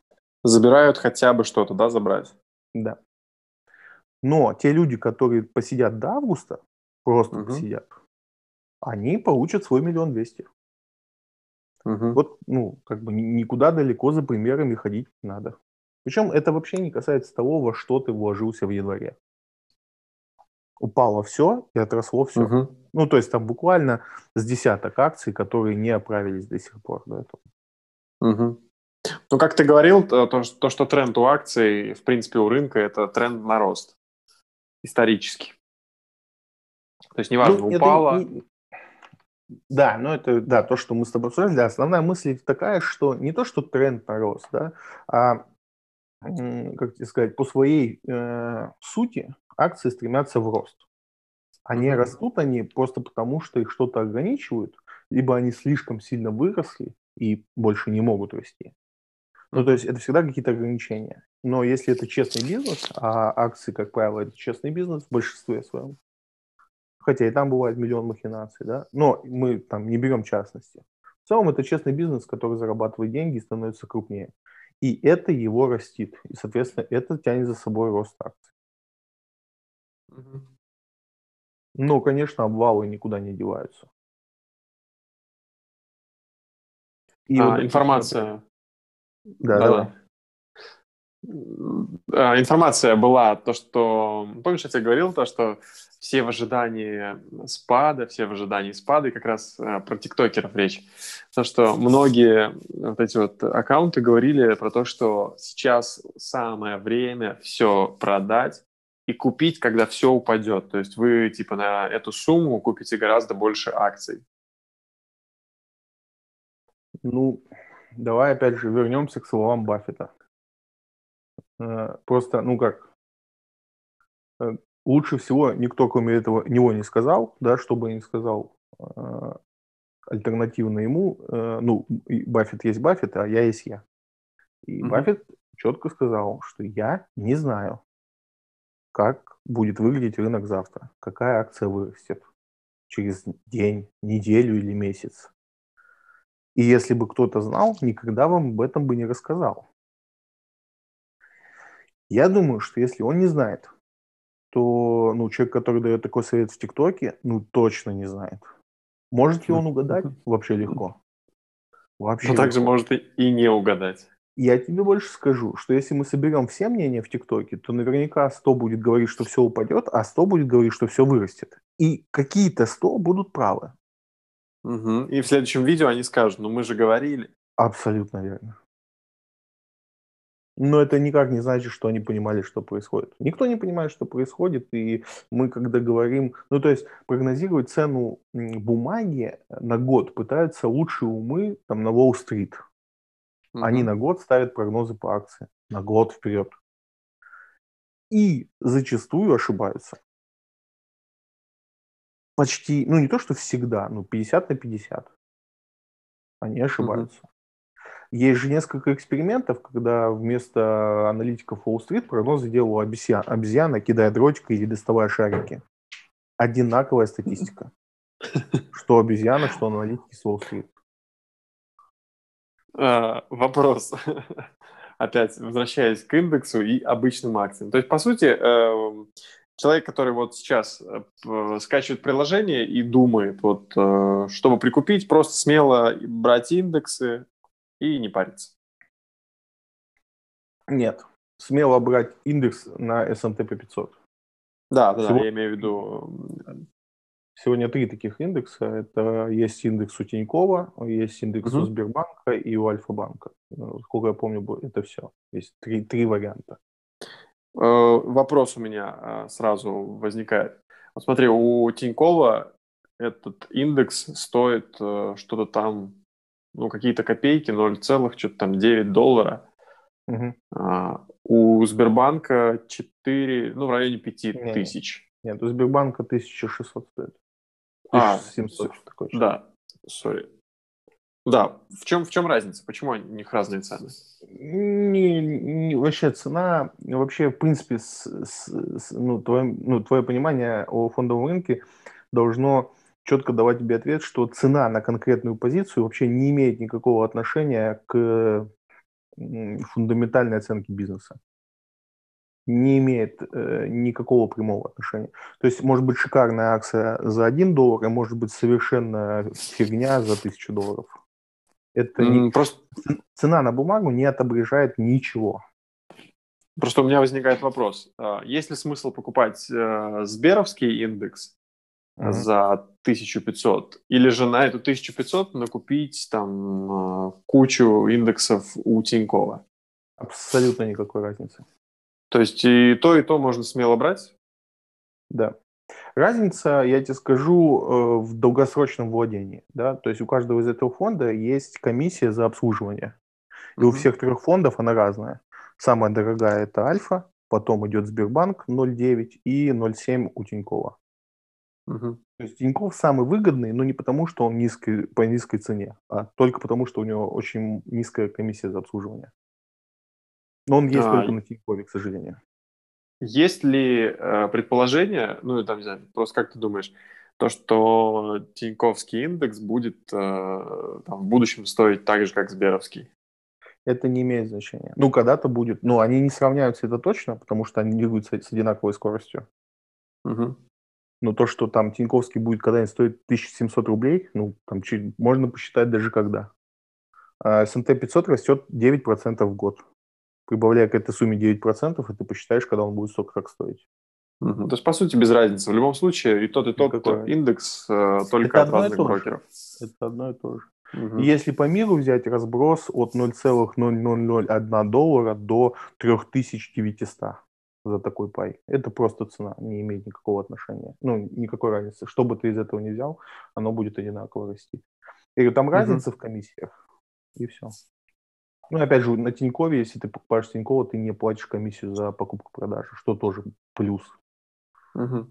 Забирают хотя бы что-то, да, забрать? Да. Но те люди, которые посидят до августа, просто угу. посидят, они получат свой миллион двести. Угу. Вот, ну, как бы никуда далеко за примерами ходить не надо. Причем это вообще не касается того, во что ты вложился в январе. Упало все и отросло все. Угу. Ну, то есть там буквально с десяток акций, которые не оправились до сих пор до этого. Угу. Ну, как ты говорил, то, то, что тренд у акций, в принципе, у рынка, это тренд на рост. Исторически. То есть, неважно, ну, упало... Не... Да, но это да, то, что мы с тобой обсуждали. Да, основная мысль такая, что не то, что тренд на рост, да, а как тебе сказать, по своей э, сути акции стремятся в рост. Они растут они просто потому, что их что-то ограничивают, либо они слишком сильно выросли и больше не могут расти. Ну, то есть это всегда какие-то ограничения. Но если это честный бизнес, а акции, как правило, это честный бизнес в большинстве своем, хотя и там бывает миллион махинаций, да, но мы там не берем частности. В целом это честный бизнес, который зарабатывает деньги и становится крупнее. И это его растит. И, соответственно, это тянет за собой рост акций. Но, конечно, обвалы никуда не деваются. И а, вот информация. Да, да, давай. Информация была, то, что... Помнишь, я тебе говорил, то, что все в ожидании спада, все в ожидании спада, и как раз э, про тиктокеров речь. То, что многие вот эти вот аккаунты говорили про то, что сейчас самое время все продать и купить, когда все упадет. То есть вы типа на эту сумму купите гораздо больше акций. Ну, давай опять же вернемся к словам Баффета. Э, просто, ну как, э, лучше всего никто, кроме этого, него не сказал, да, чтобы не сказал э, альтернативно ему, ну, Баффет есть Баффет, а я есть я. И mm-hmm. Баффет четко сказал, что я не знаю, как будет выглядеть рынок завтра, какая акция вырастет через день, неделю или месяц. И если бы кто-то знал, никогда вам об этом бы не рассказал. Я думаю, что если он не знает, то ну, человек, который дает такой совет в ТикТоке, ну точно не знает. Может ли он угадать? Вообще легко. Вообще Но легко. также может и не угадать. Я тебе больше скажу, что если мы соберем все мнения в ТикТоке, то наверняка 100 будет говорить, что все упадет, а 100 будет говорить, что все вырастет. И какие-то 100 будут правы. Угу. И в следующем видео они скажут, ну мы же говорили. Абсолютно верно. Но это никак не значит, что они понимали, что происходит. Никто не понимает, что происходит, и мы, когда говорим, ну, то есть прогнозировать цену бумаги на год пытаются лучшие умы там на Уолл-стрит. Угу. Они на год ставят прогнозы по акции, на год вперед. И зачастую ошибаются. Почти, ну не то, что всегда, но 50 на 50. Они ошибаются. Угу. Есть же несколько экспериментов, когда вместо аналитиков Уолл-стрит прогнозы делала обезьян, обезьяна, кидая дротикой или доставая шарики. Одинаковая статистика. Что обезьяна, что аналитики с Уолл-стрит. А, вопрос. Опять возвращаясь к индексу и обычным акциям. То есть, по сути, эм, человек, который вот сейчас э, скачивает приложение и думает, вот, э, чтобы прикупить, просто смело брать индексы и не париться. Нет, смело брать индекс на S&P 500. Да, да, Сегодня... я имею в виду... Сегодня три таких индекса. Это есть индекс у Тинькова, есть индекс угу. у Сбербанка и у Альфа-банка. Сколько я помню, это все. Есть три, три варианта. Э, вопрос у меня э, сразу возникает. Вот смотри, у Тинькова этот индекс стоит э, что-то там, ну, какие-то копейки, 0, что-то там 9 доллара. Угу. А, у Сбербанка 4, ну, в районе 5 нет, тысяч. Нет, у Сбербанка 1600 стоит. 1700. А, такой, да, сори. Да, в чем, в чем разница? Почему у них разные цены? Не, не, вообще цена, вообще, в принципе, с, с, с, ну, твое, ну, твое понимание о фондовом рынке должно четко давать тебе ответ, что цена на конкретную позицию вообще не имеет никакого отношения к фундаментальной оценке бизнеса. Не имеет э, никакого прямого отношения. То есть может быть шикарная акция за 1 доллар, и может быть совершенно фигня за 1000 долларов. Это mm, не... просто... Цена на бумагу не отображает ничего. Просто у меня возникает вопрос. А, есть ли смысл покупать э, Сберовский индекс mm-hmm. за 1500? Или же на эту 1500 накупить там э, кучу индексов у Тинькова? Абсолютно никакой разницы. То есть и то, и то можно смело брать? Да. Разница, я тебе скажу, э, в долгосрочном владении. Да? То есть у каждого из этого фонда есть комиссия за обслуживание. И mm-hmm. у всех трех фондов она разная. Самая дорогая это Альфа, потом идет Сбербанк 0,9 и 0,7 у Тинькова. Угу. То есть Тиньков самый выгодный, но не потому, что он низкий, по низкой цене, а только потому, что у него очень низкая комиссия за обслуживание. Но он есть а, только на Тинькове, к сожалению. Есть ли э, предположение, ну, там, не знаю, просто как ты думаешь, то, что Тиньковский индекс будет э, там, в будущем стоить так же, как Сберовский? Это не имеет значения. Ну, когда-то будет. Ну, они не сравняются, это точно, потому что они двигаются с одинаковой скоростью. Угу. Но то, что там Тиньковский будет когда-нибудь стоить 1700 рублей, ну, там чуть, можно посчитать даже когда. А S&P 500 растет 9% в год прибавляя к этой сумме 9%, и ты посчитаешь, когда он будет столько как стоить. Угу. То есть, по сути, без разницы. В любом случае, и тот, и тот Никакой. индекс э, только Это от разных брокеров. Это одно и то же. Угу. Если по миру взять разброс от 0,0001 доллара до 3900 за такой пай. Это просто цена, не имеет никакого отношения. Ну, никакой разницы. Что бы ты из этого не взял, оно будет одинаково расти. Я говорю, там разница угу. в комиссиях, и все. Ну, опять же, на Тинькове, если ты покупаешь Тинькова, ты не платишь комиссию за покупку-продажу, что тоже плюс. Угу.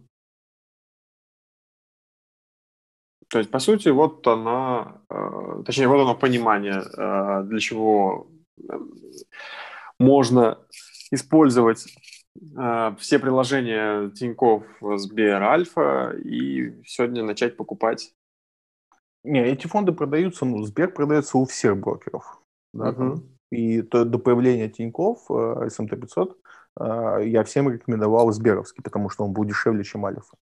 То есть, по сути, вот она, э, точнее, вот оно понимание, э, для чего э, можно использовать э, все приложения Тиньков, Сбер, Альфа и сегодня начать покупать. Не, эти фонды продаются, ну, Сбер продается у всех брокеров. Да, угу. И то, до появления Тиньков э, SMT 500 э, я всем рекомендовал Сберовский, потому что он был дешевле, чем Альфа.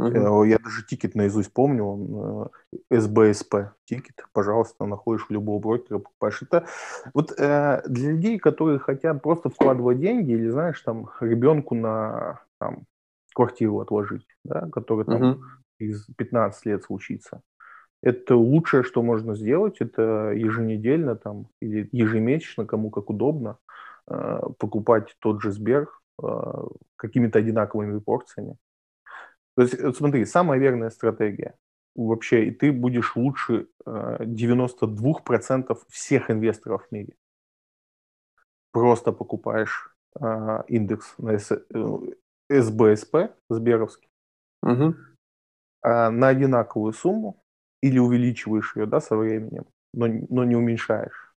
Uh-huh. Я даже тикет наизусть помню, он СБСП тикет, пожалуйста, находишь любого брокера, покупаешь. Это вот э, для людей, которые хотят просто вкладывать деньги или, знаешь, там, ребенку на там, квартиру отложить, да, который там uh-huh. из 15 лет случится. Это лучшее, что можно сделать, это еженедельно там, или ежемесячно, кому как удобно, э, покупать тот же Сбер э, какими-то одинаковыми порциями. То есть, вот смотри, самая верная стратегия вообще, и ты будешь лучше 92% э, всех инвесторов в мире. Просто покупаешь индекс на СБСП, Сберовский, угу. на одинаковую сумму, или увеличиваешь ее да, со временем, но, но не уменьшаешь.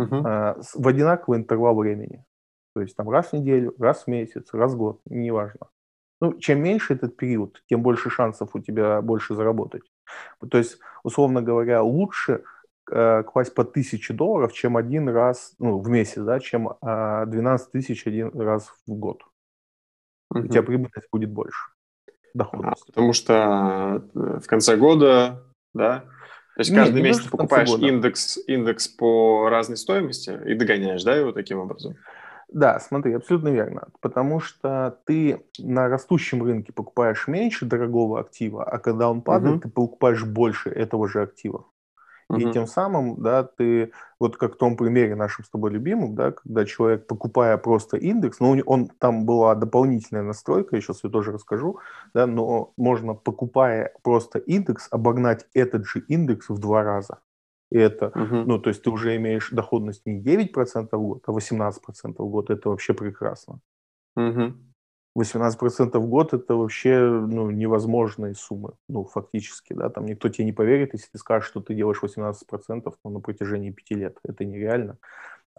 Uh-huh. А, в одинаковый интервал времени. То есть там раз в неделю, раз в месяц, раз в год, неважно. Ну, чем меньше этот период, тем больше шансов у тебя больше заработать. То есть, условно говоря, лучше э, класть по тысяче долларов, чем один раз, ну, в месяц, да, чем э, 12 тысяч один раз в год. угу. у тебя прибыльность будет больше. Доходность. А, потому что э, в конце года, да, то есть каждый не, месяц покупаешь индекс, индекс по разной стоимости и догоняешь, да, его таким образом? Да, смотри, абсолютно верно. Потому что ты на растущем рынке покупаешь меньше дорогого актива, а когда он падает, угу. ты покупаешь больше этого же актива. И тем самым, да, ты, вот как в том примере нашем с тобой любимым, да, когда человек, покупая просто индекс, ну, он, там была дополнительная настройка, я сейчас ее тоже расскажу, да, но можно, покупая просто индекс, обогнать этот же индекс в два раза. И это, uh ну, то есть ты уже имеешь доходность не 9% в год, а 18% в год. Это вообще прекрасно. uh 18% в год – это вообще ну, невозможные суммы, ну, фактически, да, там никто тебе не поверит, если ты скажешь, что ты делаешь 18% ну, на протяжении 5 лет, это нереально.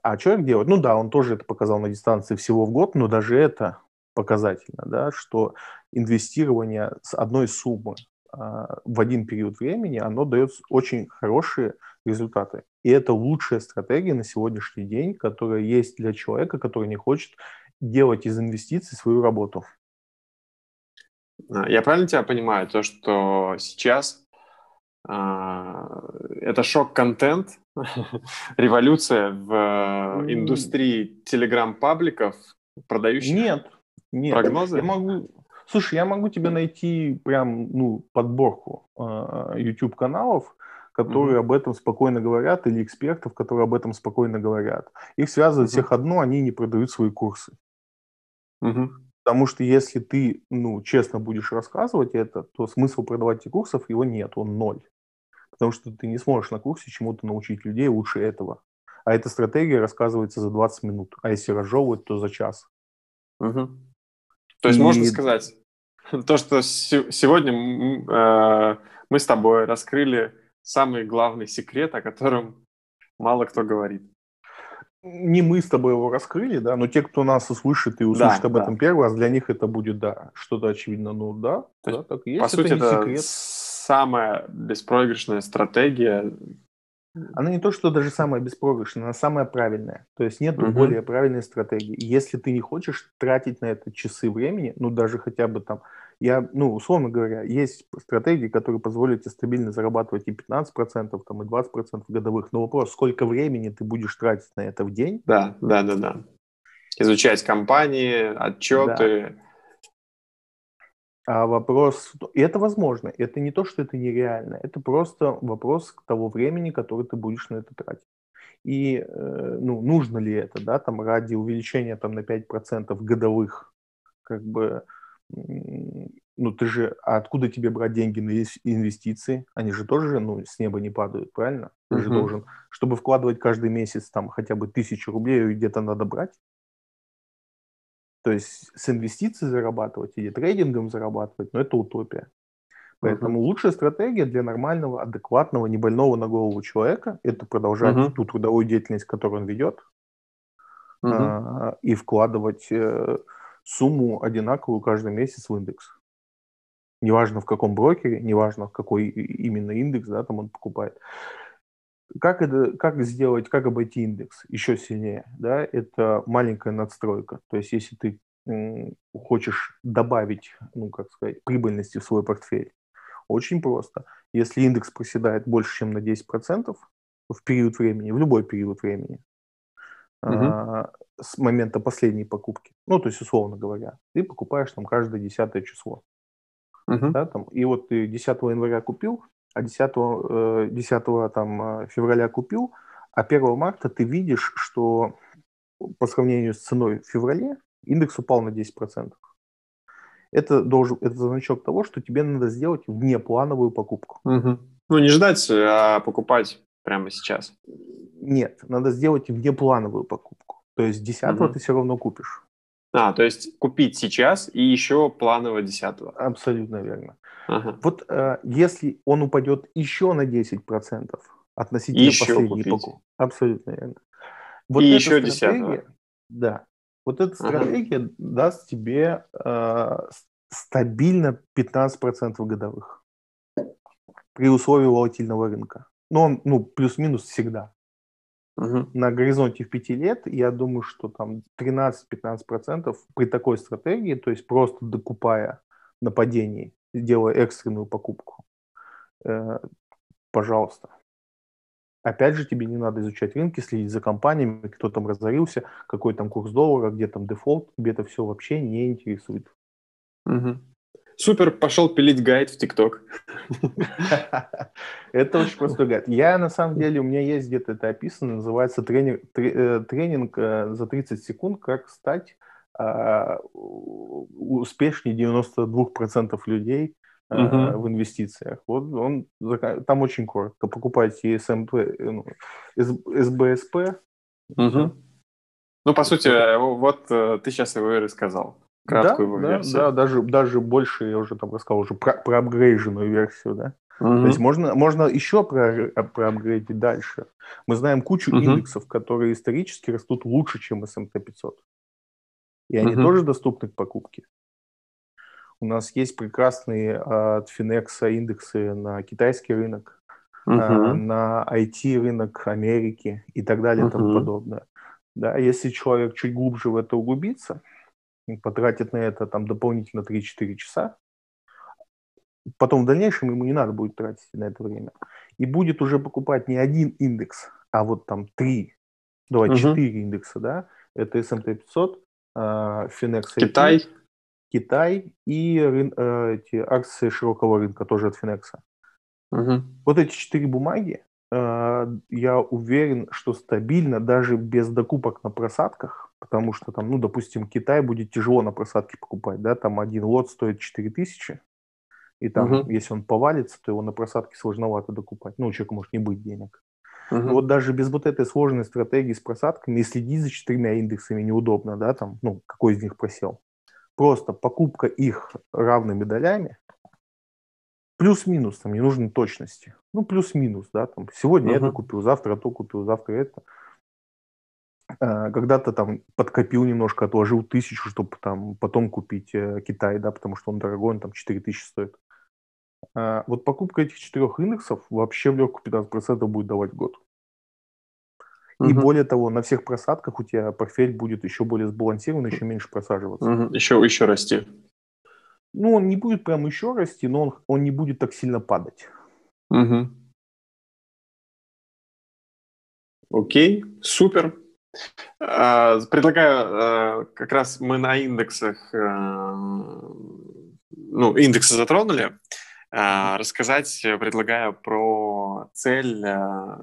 А человек делает, ну да, он тоже это показал на дистанции всего в год, но даже это показательно, да, что инвестирование с одной суммы а, в один период времени, оно дает очень хорошие результаты. И это лучшая стратегия на сегодняшний день, которая есть для человека, который не хочет делать из инвестиций свою работу. А, я правильно тебя понимаю, то, что сейчас э, это шок-контент, революция в индустрии телеграм-пабликов, продающих нет, нет. прогнозы? Я могу, слушай, я могу тебе найти прям ну, подборку э, YouTube-каналов, которые mm-hmm. об этом спокойно говорят, или экспертов, которые об этом спокойно говорят. Их связывает mm-hmm. всех одно, они не продают свои курсы. Угу. Потому что если ты, ну, честно будешь рассказывать это, то смысл продавать эти курсов его нет, он ноль. Потому что ты не сможешь на курсе чему-то научить людей лучше этого. А эта стратегия рассказывается за 20 минут. А если разжевывать, то за час. Угу. То есть И... можно сказать, то, что сегодня э, мы с тобой раскрыли самый главный секрет, о котором мало кто говорит не мы с тобой его раскрыли, да, но те, кто нас услышит и услышит да, об да. этом первый раз, для них это будет, да, что-то очевидно, ну да, То да, так и есть. По это сути, это секрет. самая беспроигрышная стратегия. Она не то, что даже самая беспроигрышная, она самая правильная. То есть нет угу. более правильной стратегии. Если ты не хочешь тратить на это часы времени, ну даже хотя бы там я, ну, условно говоря, есть стратегии, которые позволят тебе стабильно зарабатывать и 15%, там, и 20% годовых. Но вопрос, сколько времени ты будешь тратить на это в день? Да, да, да, да. Изучать компании, отчеты. Да. А вопрос, и это возможно, это не то, что это нереально, это просто вопрос того времени, которое ты будешь на это тратить. И э, ну, нужно ли это, да, там ради увеличения там на 5% годовых, как бы ну ты же, а откуда тебе брать деньги на инвестиции? Они же тоже, ну, с неба не падают, правильно? Ты uh-huh. же должен, чтобы вкладывать каждый месяц там хотя бы тысячу рублей, где-то надо брать. То есть с инвестиций зарабатывать или трейдингом зарабатывать, ну, это утопия. Поэтому uh-huh. лучшая стратегия для нормального, адекватного, небольного на голову человека – это продолжать uh-huh. ту трудовую деятельность, которую он ведет, uh-huh. а, и вкладывать э, сумму одинаковую каждый месяц в индекс. Неважно в каком брокере, неважно в какой именно индекс, да, там он покупает. Как это, как сделать, как обойти индекс еще сильнее, да, это маленькая надстройка. То есть если ты хочешь добавить, ну, как сказать, прибыльности в свой портфель, очень просто. Если индекс проседает больше, чем на 10% в период времени, в любой период времени, угу. с момента последней покупки. Ну, то есть, условно говоря, ты покупаешь там каждое десятое число. Угу. Да, там, и вот ты 10 января купил, а 10, э, 10 там, э, февраля купил, а 1 марта ты видишь, что по сравнению с ценой в феврале индекс упал на 10%. Это, должен, это значок того, что тебе надо сделать внеплановую покупку. Угу. Ну, не ждать, а покупать прямо сейчас. Нет, надо сделать внеплановую покупку. То есть 10 угу. ты все равно купишь. А, то есть купить сейчас и еще планово 10 Абсолютно верно. Ага. Вот э, если он упадет еще на 10% относительно еще последней покупки. Абсолютно верно. Вот и еще 10 Да. Вот эта стратегия ага. даст тебе э, стабильно 15% годовых при условии волатильного рынка. Но он, ну, плюс-минус всегда. Угу. На горизонте в 5 лет, я думаю, что там 13-15% при такой стратегии, то есть просто докупая нападений, делая экстренную покупку, э, пожалуйста. Опять же, тебе не надо изучать рынки, следить за компаниями, кто там разорился, какой там курс доллара, где там дефолт, тебе это все вообще не интересует. Угу. Супер, пошел пилить гайд в ТикТок. Это очень простой гайд. Я, на самом деле, у меня есть где-то это описано, называется тренинг, э, тренинг э, за 30 секунд, как стать а, успешнее 92% людей uh в инвестициях. Вот он там очень коротко. Покупайте СМП, ну, СБСП. uh Ну, по сути, вот ты сейчас его и рассказал краткую да, версию. Да, да, даже, даже больше, я уже там рассказал, уже про, про апгрейженную версию, да. Угу. То есть можно, можно еще про, про апгрейдить дальше. Мы знаем кучу угу. индексов, которые исторически растут лучше, чем S&P 500. И они угу. тоже доступны к покупке. У нас есть прекрасные а, от Finex индексы на китайский рынок, угу. на IT-рынок Америки и так далее и тому подобное. Да, если человек чуть глубже в это углубится, потратит на это там дополнительно 3-4 часа, потом в дальнейшем ему не надо будет тратить на это время. И будет уже покупать не один индекс, а вот там три, давай, угу. четыре индекса, да, это S&P 500, uh, Finex Китай, Китай и uh, эти акции широкого рынка тоже от Finex. Угу. Вот эти четыре бумаги, я уверен, что стабильно, даже без докупок на просадках, потому что там, ну, допустим, Китай будет тяжело на просадке покупать, да, там один лот стоит 4000, и там, угу. если он повалится, то его на просадке сложновато докупать. Ну, у человека может не быть денег. Угу. вот даже без вот этой сложной стратегии с просадками и следить за четырьмя индексами неудобно, да, там, ну, какой из них просел. Просто покупка их равными долями, плюс-минус, там не нужны точности. Ну, плюс-минус, да, там, сегодня uh-huh. это купил, завтра то купил, завтра это. Э, когда-то там подкопил немножко, отложил тысячу, чтобы там потом купить э, Китай, да, потому что он дорогой, он там 4 тысячи стоит. Э, вот покупка этих четырех индексов вообще в легкую 15% будет давать год. И угу. более того, на всех просадках у тебя портфель будет еще более сбалансирован, еще меньше просаживаться. Угу. Еще, еще расти. Ну, он не будет прям еще расти, но он, он не будет так сильно падать. Угу. Окей, супер. А, предлагаю, э, как раз мы на индексах, э, ну, индексы затронули, а, рассказать предлагаю про цель э,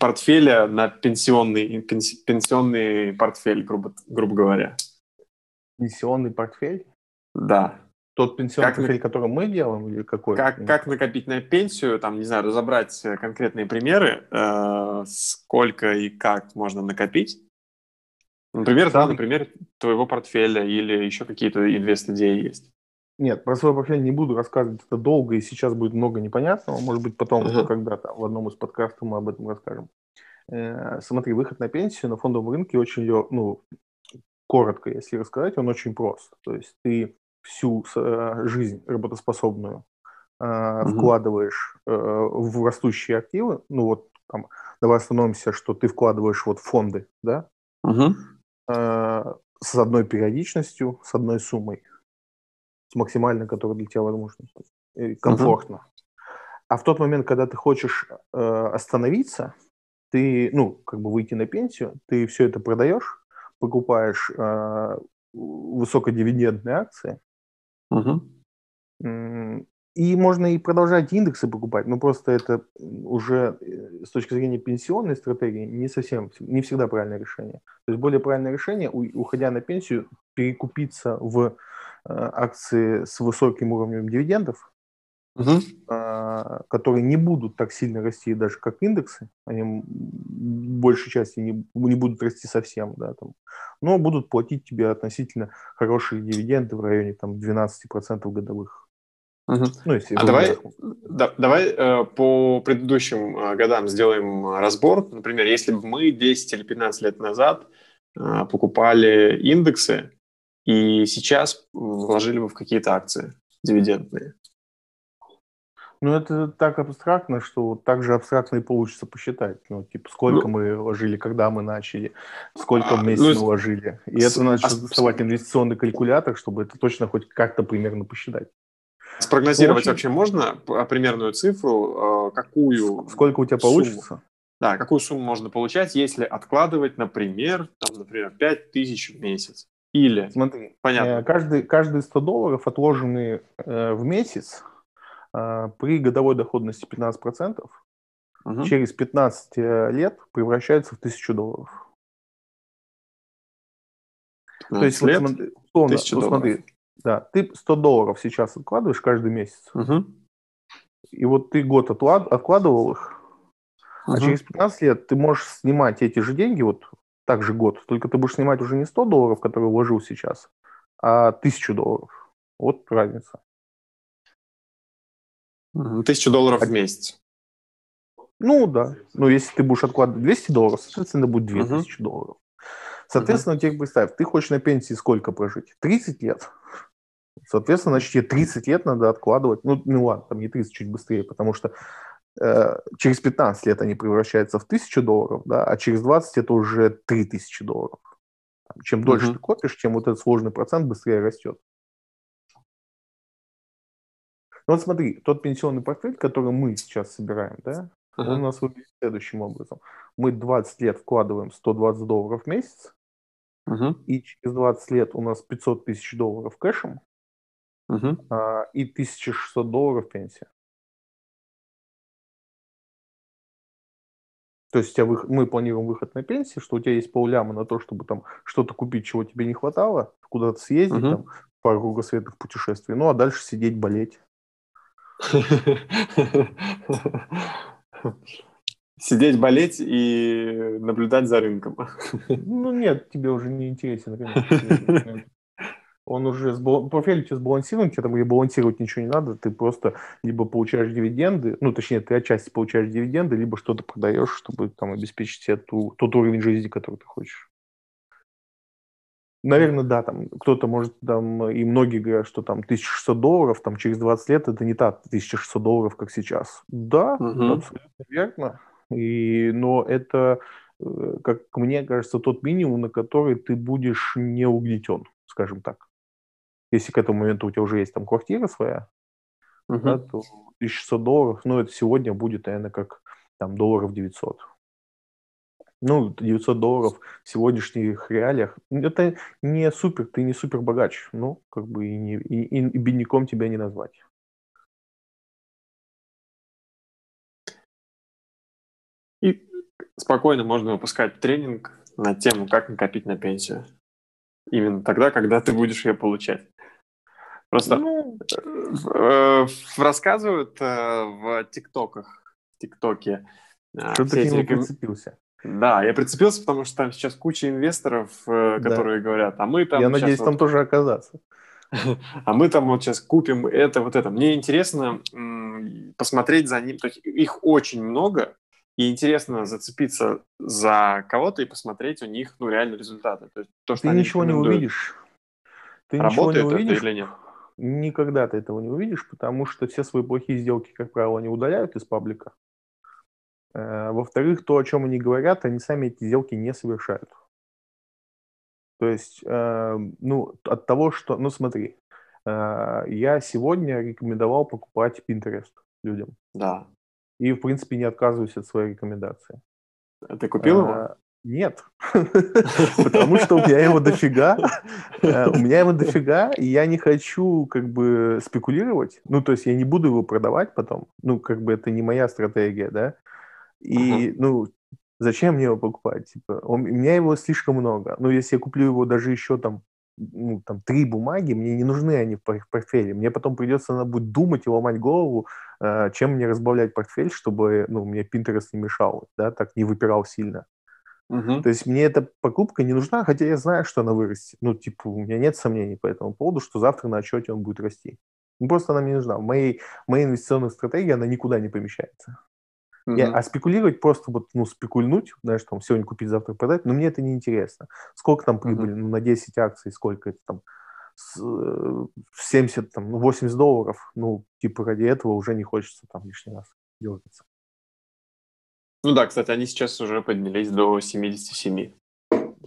портфеля на пенсионный, пенсионный портфель, грубо, грубо говоря. Пенсионный портфель? Да. Тот пенсионный как портфель, на... который мы делаем, или какой? Как, как накопить на пенсию, там, не знаю, разобрать конкретные примеры, э, сколько и как можно накопить. Например, Сам... да, например, твоего портфеля или еще какие-то инвест-идеи есть. Нет, про свой портфель не буду рассказывать, это долго, и сейчас будет много непонятного. Может быть, потом uh-huh. когда-то в одном из подкастов мы об этом расскажем. Э, смотри, выход на пенсию на фондовом рынке очень, ну, коротко, если рассказать, он очень прост. То есть ты всю э, жизнь работоспособную э, угу. вкладываешь э, в растущие активы, ну вот там, давай остановимся, что ты вкладываешь вот фонды, да, угу. с одной периодичностью, с одной суммой, с максимальной, которая для тебя возможна, комфортно. Угу. А в тот момент, когда ты хочешь остановиться, ты, ну, как бы выйти на пенсию, ты все это продаешь, покупаешь высокодивидендные акции, Угу. И можно и продолжать индексы покупать, но просто это уже э, с точки зрения пенсионной стратегии не совсем, не всегда правильное решение. То есть более правильное решение, уходя на пенсию, перекупиться в э, акции с высоким уровнем дивидендов, угу. которые не будут так сильно расти даже как индексы, они в большей части не, не будут расти совсем, да, там, но будут платить тебе относительно хорошие дивиденды в районе там 12% годовых. Угу. Ну, если а давай, да, давай э, по предыдущим э, годам сделаем разбор. Например, если бы мы 10 или 15 лет назад э, покупали индексы и сейчас вложили бы в какие-то акции дивидендные. Ну, это так абстрактно, что так же абстрактно и получится посчитать. Ну, типа, сколько ну, мы вложили, когда мы начали, сколько в месяц ну, мы вложили. И с, это надо а, доставать инвестиционный калькулятор, чтобы это точно хоть как-то примерно посчитать. Спрогнозировать общем, вообще можно примерную цифру, какую Сколько у тебя сумму? получится? Да, какую сумму можно получать, если откладывать, например, там, например, 5 тысяч в месяц. Или, Смотри, понятно. Э, каждый, каждые 100 долларов, отложенные э, в месяц, при годовой доходности 15%, угу. через 15 э, лет превращаются в 1000 долларов. То есть, лет, вот, смотри, условно, вот смотри, да, ты 100 долларов сейчас откладываешь каждый месяц, угу. и вот ты год отклад, откладывал их, угу. а через 15 лет ты можешь снимать эти же деньги, вот также год, только ты будешь снимать уже не 100 долларов, которые вложил сейчас, а 1000 долларов. Вот разница. Тысячу долларов в месяц. Ну да. Но если ты будешь откладывать 200 долларов, соответственно, будет 2000 uh-huh. долларов. Соответственно, uh-huh. тебе представь, ты хочешь на пенсии сколько прожить? 30 лет. Соответственно, значит, тебе 30 лет надо откладывать. Ну, ну ладно, там не 30, чуть быстрее, потому что Э, через 15 лет они превращаются в 1000 долларов, да, а через 20 это уже 3000 долларов. Чем дольше uh-huh. ты копишь, чем вот этот сложный процент быстрее растет. Ну вот смотри, тот пенсионный портфель, который мы сейчас собираем, да, uh-huh. он у нас выглядит следующим образом. Мы 20 лет вкладываем 120 долларов в месяц, uh-huh. и через 20 лет у нас 500 тысяч долларов кэшем, uh-huh. а, и 1600 долларов пенсия. То есть у тебя вы... мы планируем выход на пенсию, что у тебя есть полляма на то, чтобы там что-то купить, чего тебе не хватало, куда-то съездить, угу. там, пару кругосветных путешествий, ну а дальше сидеть болеть. Сидеть, болеть и наблюдать за рынком. Ну нет, тебе уже не интересен рынок он уже сбал... портфель у тебя сбалансирован, тебе там и балансировать ничего не надо, ты просто либо получаешь дивиденды, ну, точнее, ты отчасти получаешь дивиденды, либо что-то продаешь, чтобы там обеспечить себе ту, тот уровень жизни, который ты хочешь. Наверное, да, там кто-то может, там, и многие говорят, что там 1600 долларов, там через 20 лет это не та 1600 долларов, как сейчас. Да, угу. абсолютно верно. И, но это, э, как мне кажется, тот минимум, на который ты будешь не угнетен, скажем так если к этому моменту у тебя уже есть там квартира своя, uh-huh. да, то 1600 долларов, ну, это сегодня будет, наверное, как там долларов 900. Ну, 900 долларов в сегодняшних реалиях, это не супер, ты не супер богач, ну, как бы и, не, и, и, бедняком тебя не назвать. И спокойно можно выпускать тренинг на тему, как накопить на пенсию. Именно тогда, когда ты будешь ее получать. Просто ну, э, рассказывают э, в ТикТоках, в ТикТоке. Э, Что ты к нему реком... прицепился? Да, я прицепился, потому что там сейчас куча инвесторов, э, которые да. говорят, а мы там... Я надеюсь, вот... там тоже оказаться. А мы там вот сейчас купим это, вот это. Мне интересно посмотреть за ним. То есть их очень много, и интересно зацепиться за кого-то и посмотреть у них ну, реально результаты. То есть, то, что ты ничего не увидишь. Ты Работает ничего не увидишь. это или нет? Никогда ты этого не увидишь, потому что все свои плохие сделки, как правило, они удаляют из паблика. Э, во-вторых, то, о чем они говорят, они сами эти сделки не совершают. То есть, э, ну, от того, что... Ну, смотри, э, я сегодня рекомендовал покупать Pinterest людям. Да. И, в принципе, не отказываюсь от своей рекомендации. Ты купил его? Нет, потому что у меня его дофига, у меня его дофига, и я не хочу как бы спекулировать, ну, то есть я не буду его продавать потом, ну, как бы это не моя стратегия, да, и, ну, зачем мне его покупать, типа, у меня его слишком много, ну, если я куплю его даже еще там, ну, там, три бумаги, мне не нужны они в портфеле, мне потом придется надо будет думать и ломать голову, э, чем мне разбавлять портфель, чтобы, ну, мне Pinterest не мешал, да, так не выпирал сильно. Угу. То есть мне эта покупка не нужна, хотя я знаю, что она вырастет. Ну, типа, у меня нет сомнений по этому поводу, что завтра на отчете он будет расти. Ну, просто она мне не нужна. В моей, в моей инвестиционной стратегии она никуда не помещается. Угу. Я, а спекулировать просто вот, ну, спекульнуть, знаешь, там, сегодня купить, завтра продать, но мне это не интересно. Сколько там прибыли, угу. ну, на 10 акций, сколько это там, 70, там, 80 ну, долларов, ну, типа ради этого уже не хочется там лишний раз дергаться. Ну да, кстати, они сейчас уже поднялись до 77.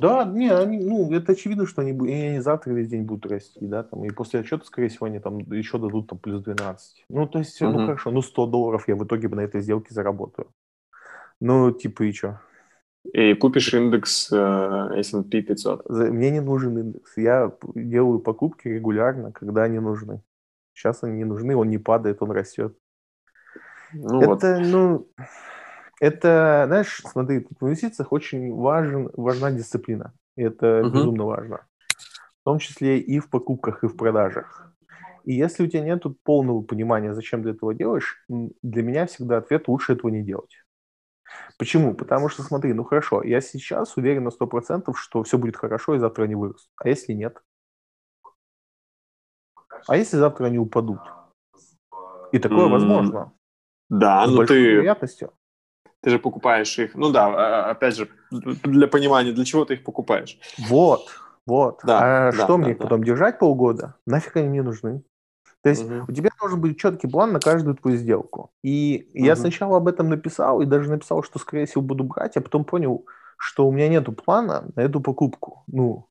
Да, не, они, ну, это очевидно, что они, и они завтра весь день будут расти, да, там, и после отчета, скорее всего, они там еще дадут там плюс 12. Ну, то есть, uh-huh. ну, хорошо, ну, 100 долларов я в итоге на этой сделке заработаю. Ну, типа, и что? И купишь индекс э, S&P 500. Мне не нужен индекс. Я делаю покупки регулярно, когда они нужны. Сейчас они не нужны, он не падает, он растет. Ну, это, вот. ну, это, знаешь, смотри, в инвестициях очень важен, важна дисциплина. Это угу. безумно важно. В том числе и в покупках, и в продажах. И если у тебя нет полного понимания, зачем ты этого делаешь, для меня всегда ответ лучше этого не делать. Почему? Потому что, смотри, ну хорошо, я сейчас уверен на 100%, что все будет хорошо, и завтра они вырастут. А если нет? А если завтра они упадут? И такое mm-hmm. возможно. Да, но ты... вероятностью. Ты же покупаешь их. Ну да, а, а, опять же, для понимания, для чего ты их покупаешь. Вот, вот. Да, а да, что да, мне да. потом держать полгода? Нафиг они мне нужны? То есть угу. у тебя должен быть четкий план на каждую твою сделку. И угу. я сначала об этом написал, и даже написал, что, скорее всего, буду брать, а потом понял, что у меня нету плана на эту покупку. Ну,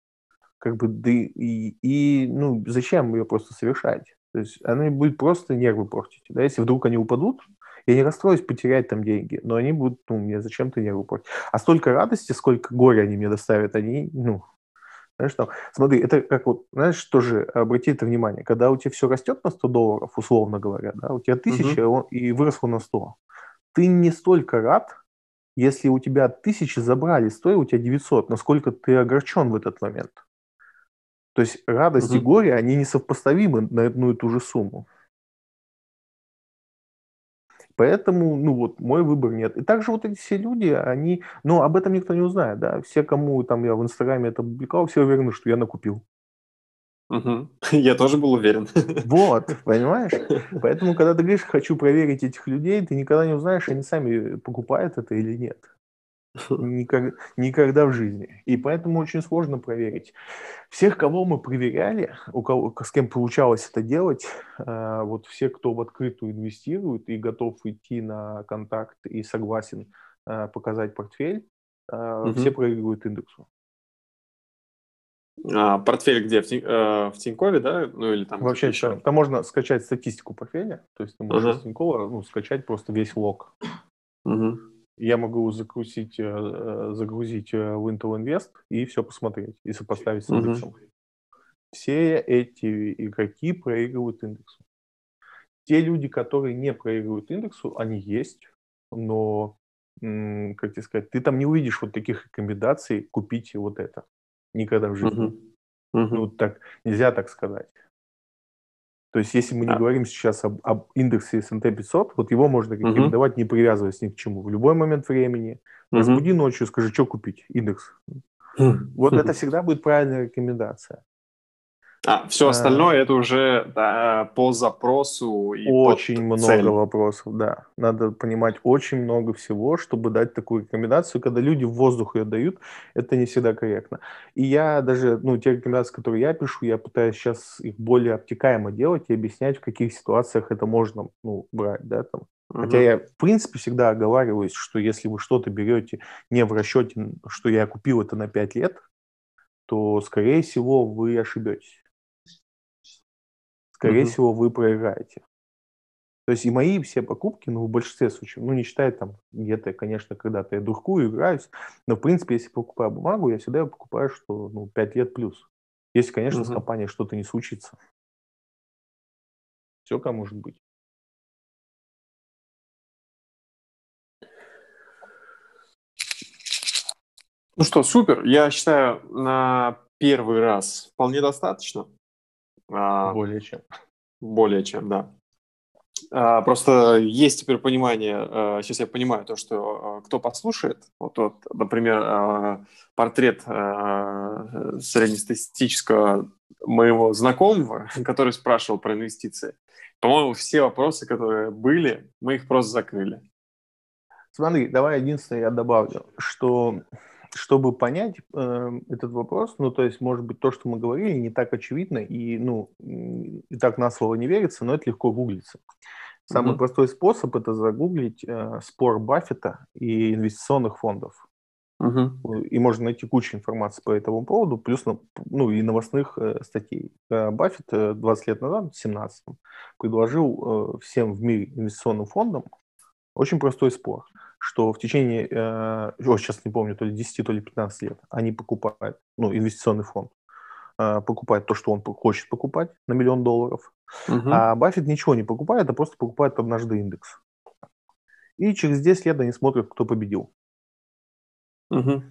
как бы, да и, и ну, зачем ее просто совершать? То есть она будет просто нервы портить. Да? Если вдруг они упадут, я не расстроюсь потерять там деньги, но они будут, ну, мне зачем-то нервы портить. А столько радости, сколько горя они мне доставят, они, ну, знаешь, там, смотри, это как вот, знаешь, тоже обрати это внимание, когда у тебя все растет на 100 долларов, условно говоря, да, у тебя тысяча угу. и выросло на 100, ты не столько рад, если у тебя тысячи забрали 100, у тебя 900, насколько ты огорчен в этот момент. То есть радость угу. и горе, они несопоставимы на одну и ту же сумму. Поэтому, ну вот, мой выбор нет. И также вот эти все люди, они, ну, об этом никто не узнает, да. Все, кому там я в Инстаграме это публиковал, все уверены, что я накупил. Угу. Я тоже был уверен. Вот, понимаешь? Поэтому, когда ты говоришь, хочу проверить этих людей, ты никогда не узнаешь, они сами покупают это или нет. Никогда, никогда в жизни. И поэтому очень сложно проверить. Всех, кого мы проверяли, у кого, с кем получалось это делать, э, вот все, кто в открытую инвестирует и готов идти на контакт и согласен э, показать портфель, э, угу. все проигрывают индексу. А, портфель где? В, Тинь, э, в Тинькове, да? Ну или там Вообще, еще? там можно скачать статистику портфеля, то есть ты можешь uh с Тинькова ну, скачать просто весь лог. uh я могу загрузить, э, э, загрузить э, в Intel Invest и все посмотреть и сопоставить с индексом. Угу. Все эти игроки проигрывают индексу. Те люди, которые не проигрывают индексу, они есть, но, как тебе сказать, ты там не увидишь вот таких рекомендаций купить вот это. Никогда в жизни. Угу. Угу. Ну, так, нельзя так сказать. То есть, если мы не а. говорим сейчас об, об индексе S&P 500, вот его можно рекомендовать, угу. не привязываясь ни к чему. В любой момент времени угу. разбуди ночью, скажи, что купить, индекс. Вот это всегда будет правильная рекомендация. А, все остальное а, это уже да, по запросу и Очень много цель. вопросов, да. Надо понимать очень много всего, чтобы дать такую рекомендацию. Когда люди в воздух ее дают, это не всегда корректно. И я даже, ну, те рекомендации, которые я пишу, я пытаюсь сейчас их более обтекаемо делать и объяснять, в каких ситуациях это можно, ну, брать, да, там. Uh-huh. Хотя я, в принципе, всегда оговариваюсь, что если вы что-то берете не в расчете, что я купил это на 5 лет, то, скорее всего, вы ошибетесь скорее mm-hmm. всего, вы проиграете. То есть и мои все покупки, ну, в большинстве случаев, ну, не считая там где-то, конечно, когда-то я дуркую, играюсь, но, в принципе, если покупаю бумагу, я всегда покупаю, что, ну, 5 лет плюс. Если, конечно, mm-hmm. с компанией что-то не случится. Все как может быть. Ну что, супер. Я считаю, на первый раз вполне достаточно. А, более чем. Более чем, да. А, просто есть теперь понимание, сейчас а, я понимаю то, что кто послушает, вот, вот например, портрет среднестатистического моего знакомого, который спрашивал про инвестиции. По-моему, все вопросы, которые были, мы их просто закрыли. Смотри, давай единственное я добавлю, что чтобы понять э, этот вопрос, ну, то есть, может быть, то, что мы говорили, не так очевидно и, ну, и так на слово не верится, но это легко гуглится. Самый mm-hmm. простой способ – это загуглить э, спор Баффета и инвестиционных фондов. Uh-huh. И можно найти кучу информации по этому поводу, плюс ну, и новостных э, статей. Э, Баффет э, 20 лет назад, в 17 предложил э, всем в мире инвестиционным фондам очень простой спор, что в течение, э, о, сейчас не помню, то ли 10, то ли 15 лет они покупают, ну, инвестиционный фонд, э, покупает то, что он хочет покупать на миллион долларов, uh-huh. а Баффет ничего не покупает, а просто покупает однажды индекс. И через 10 лет они смотрят, кто победил. Угу.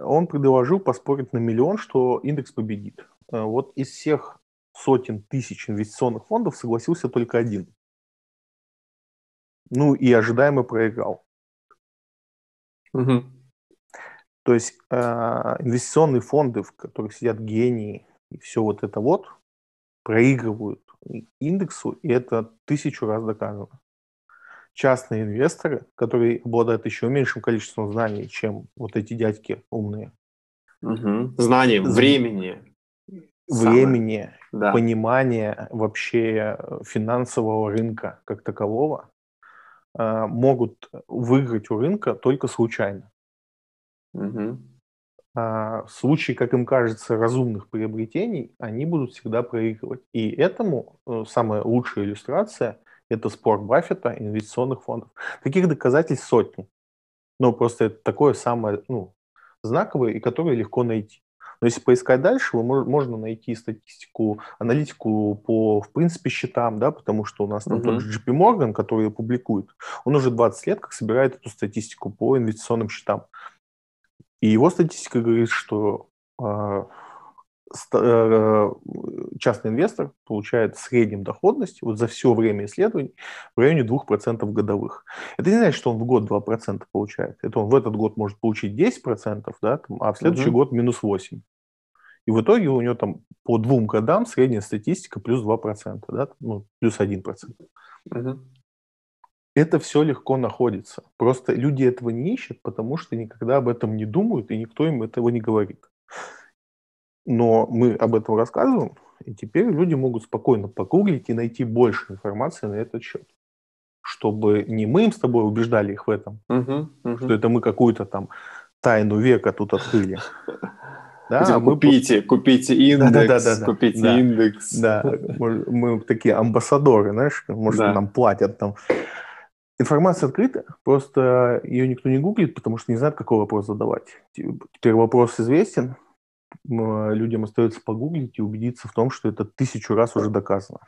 Он предложил поспорить на миллион, что индекс победит. Э, вот из всех сотен тысяч инвестиционных фондов согласился только один. Ну и ожидаемо проиграл. Угу. То есть э, инвестиционные фонды, в которых сидят гении и все вот это вот, проигрывают индексу, и это тысячу раз доказано частные инвесторы, которые обладают еще меньшим количеством знаний, чем вот эти дядьки умные. Угу. Знаний, времени. Времени, да. понимания вообще э, финансового рынка как такового могут выиграть у рынка только случайно. Угу. А в случае, как им кажется, разумных приобретений, они будут всегда проигрывать. И этому э, самая лучшая иллюстрация это спор Баффета инвестиционных фондов. Таких доказательств сотни. Но просто это такое самое ну, знаковое, и которое легко найти. Но если поискать дальше, вы, можно найти статистику, аналитику по, в принципе, счетам, да, потому что у нас там uh-huh. тот же JP Morgan, который публикует, он уже 20 лет как собирает эту статистику по инвестиционным счетам. И его статистика говорит, что а, Э, частный инвестор получает в среднем доходность вот за все время исследований в районе 2% годовых. Это не значит, что он в год 2% получает. Это он в этот год может получить 10%, да, там, а в следующий угу. год минус 8%. И в итоге у него там по двум годам средняя статистика плюс 2%, да, ну, плюс 1%. Угу. Это все легко находится. Просто люди этого не ищут, потому что никогда об этом не думают, и никто им этого не говорит. Но мы об этом рассказываем, и теперь люди могут спокойно погуглить и найти больше информации на этот счет. Чтобы не мы им с тобой убеждали их в этом, угу, угу. что это мы какую-то там тайну века тут открыли. Да, Хотя, мы купите, купите индекс, да, да, да, да, купите да, индекс. Да, мы такие амбассадоры, знаешь, может, да. нам платят там. Информация открыта, просто ее никто не гуглит, потому что не знает, какой вопрос задавать. Теперь вопрос известен, людям остается погуглить и убедиться в том, что это тысячу раз уже доказано.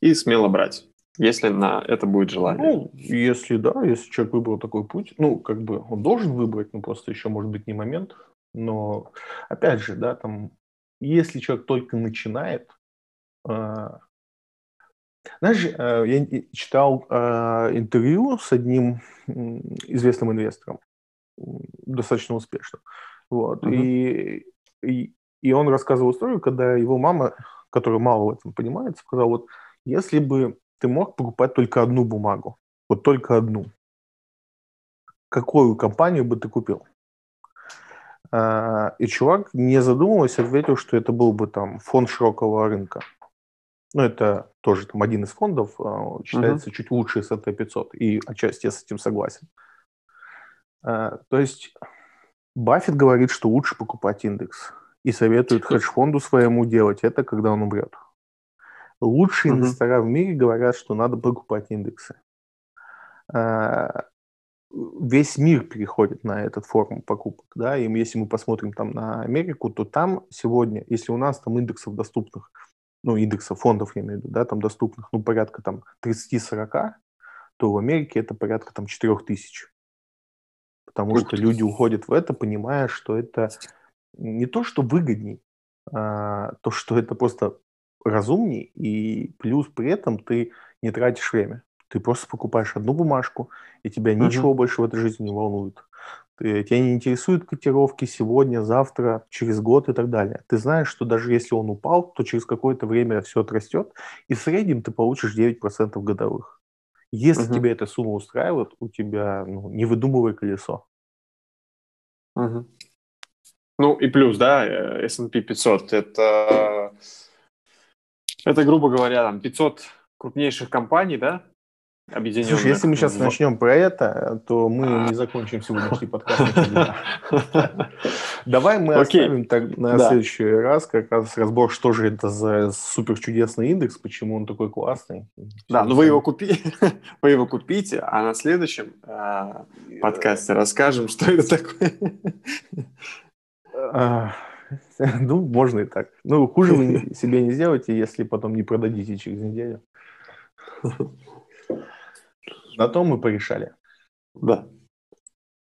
И смело брать, если на это будет желание. Ну, если да, если человек выбрал такой путь, ну, как бы он должен выбрать, ну, просто еще может быть не момент. Но, опять же, да, там, если человек только начинает, э, знаешь, э, я читал э, интервью с одним известным инвестором, достаточно успешным. Вот. Угу. И, и, и он рассказывал историю, когда его мама, которая мало в этом понимает, сказала, вот если бы ты мог покупать только одну бумагу, вот только одну, какую компанию бы ты купил? А, и чувак, не задумываясь, ответил, что это был бы там фонд широкого рынка. Ну, это тоже там один из фондов, а, считается uh-huh. чуть лучше S&P 500, и отчасти я с этим согласен. А, то есть Баффет говорит, что лучше покупать индекс и советует хедж-фонду своему делать это, когда он умрет. Лучшие uh-huh. инвестора в мире говорят, что надо покупать индексы. А, весь мир переходит на этот форму покупок, да, и если мы посмотрим там на Америку, то там сегодня, если у нас там индексов доступных, ну, индексов фондов, я имею в виду, да, там доступных, ну, порядка там 30-40, то в Америке это порядка там 4000 потому что люди уходят в это, понимая, что это не то, что выгодней, а то, что это просто разумней, и плюс при этом ты не тратишь время. Ты просто покупаешь одну бумажку, и тебя uh-huh. ничего больше в этой жизни не волнует. Ты, тебя не интересуют котировки сегодня, завтра, через год и так далее. Ты знаешь, что даже если он упал, то через какое-то время все отрастет, и в среднем ты получишь 9% годовых. Если uh-huh. тебя эта сумма устраивает, у тебя ну, не выдумывай колесо. Угу. Ну и плюс, да, э, S&P 500 это, это, грубо говоря, там 500 крупнейших компаний, да, объединенных. Слушай, если мы сейчас в... начнем про это, то мы а. не закончим сегодняшний подкаст. Давай мы оставим так на следующий раз как раз разбор, что же это за супер чудесный индекс, почему он такой классный. Да, ну вы его купите, вы его купите, а на следующем а, подкасте расскажем, что это такое. Ну, можно и так. Ну, хуже вы себе не сделаете, если потом не продадите через неделю. На том мы порешали. Да.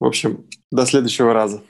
В общем, до следующего раза.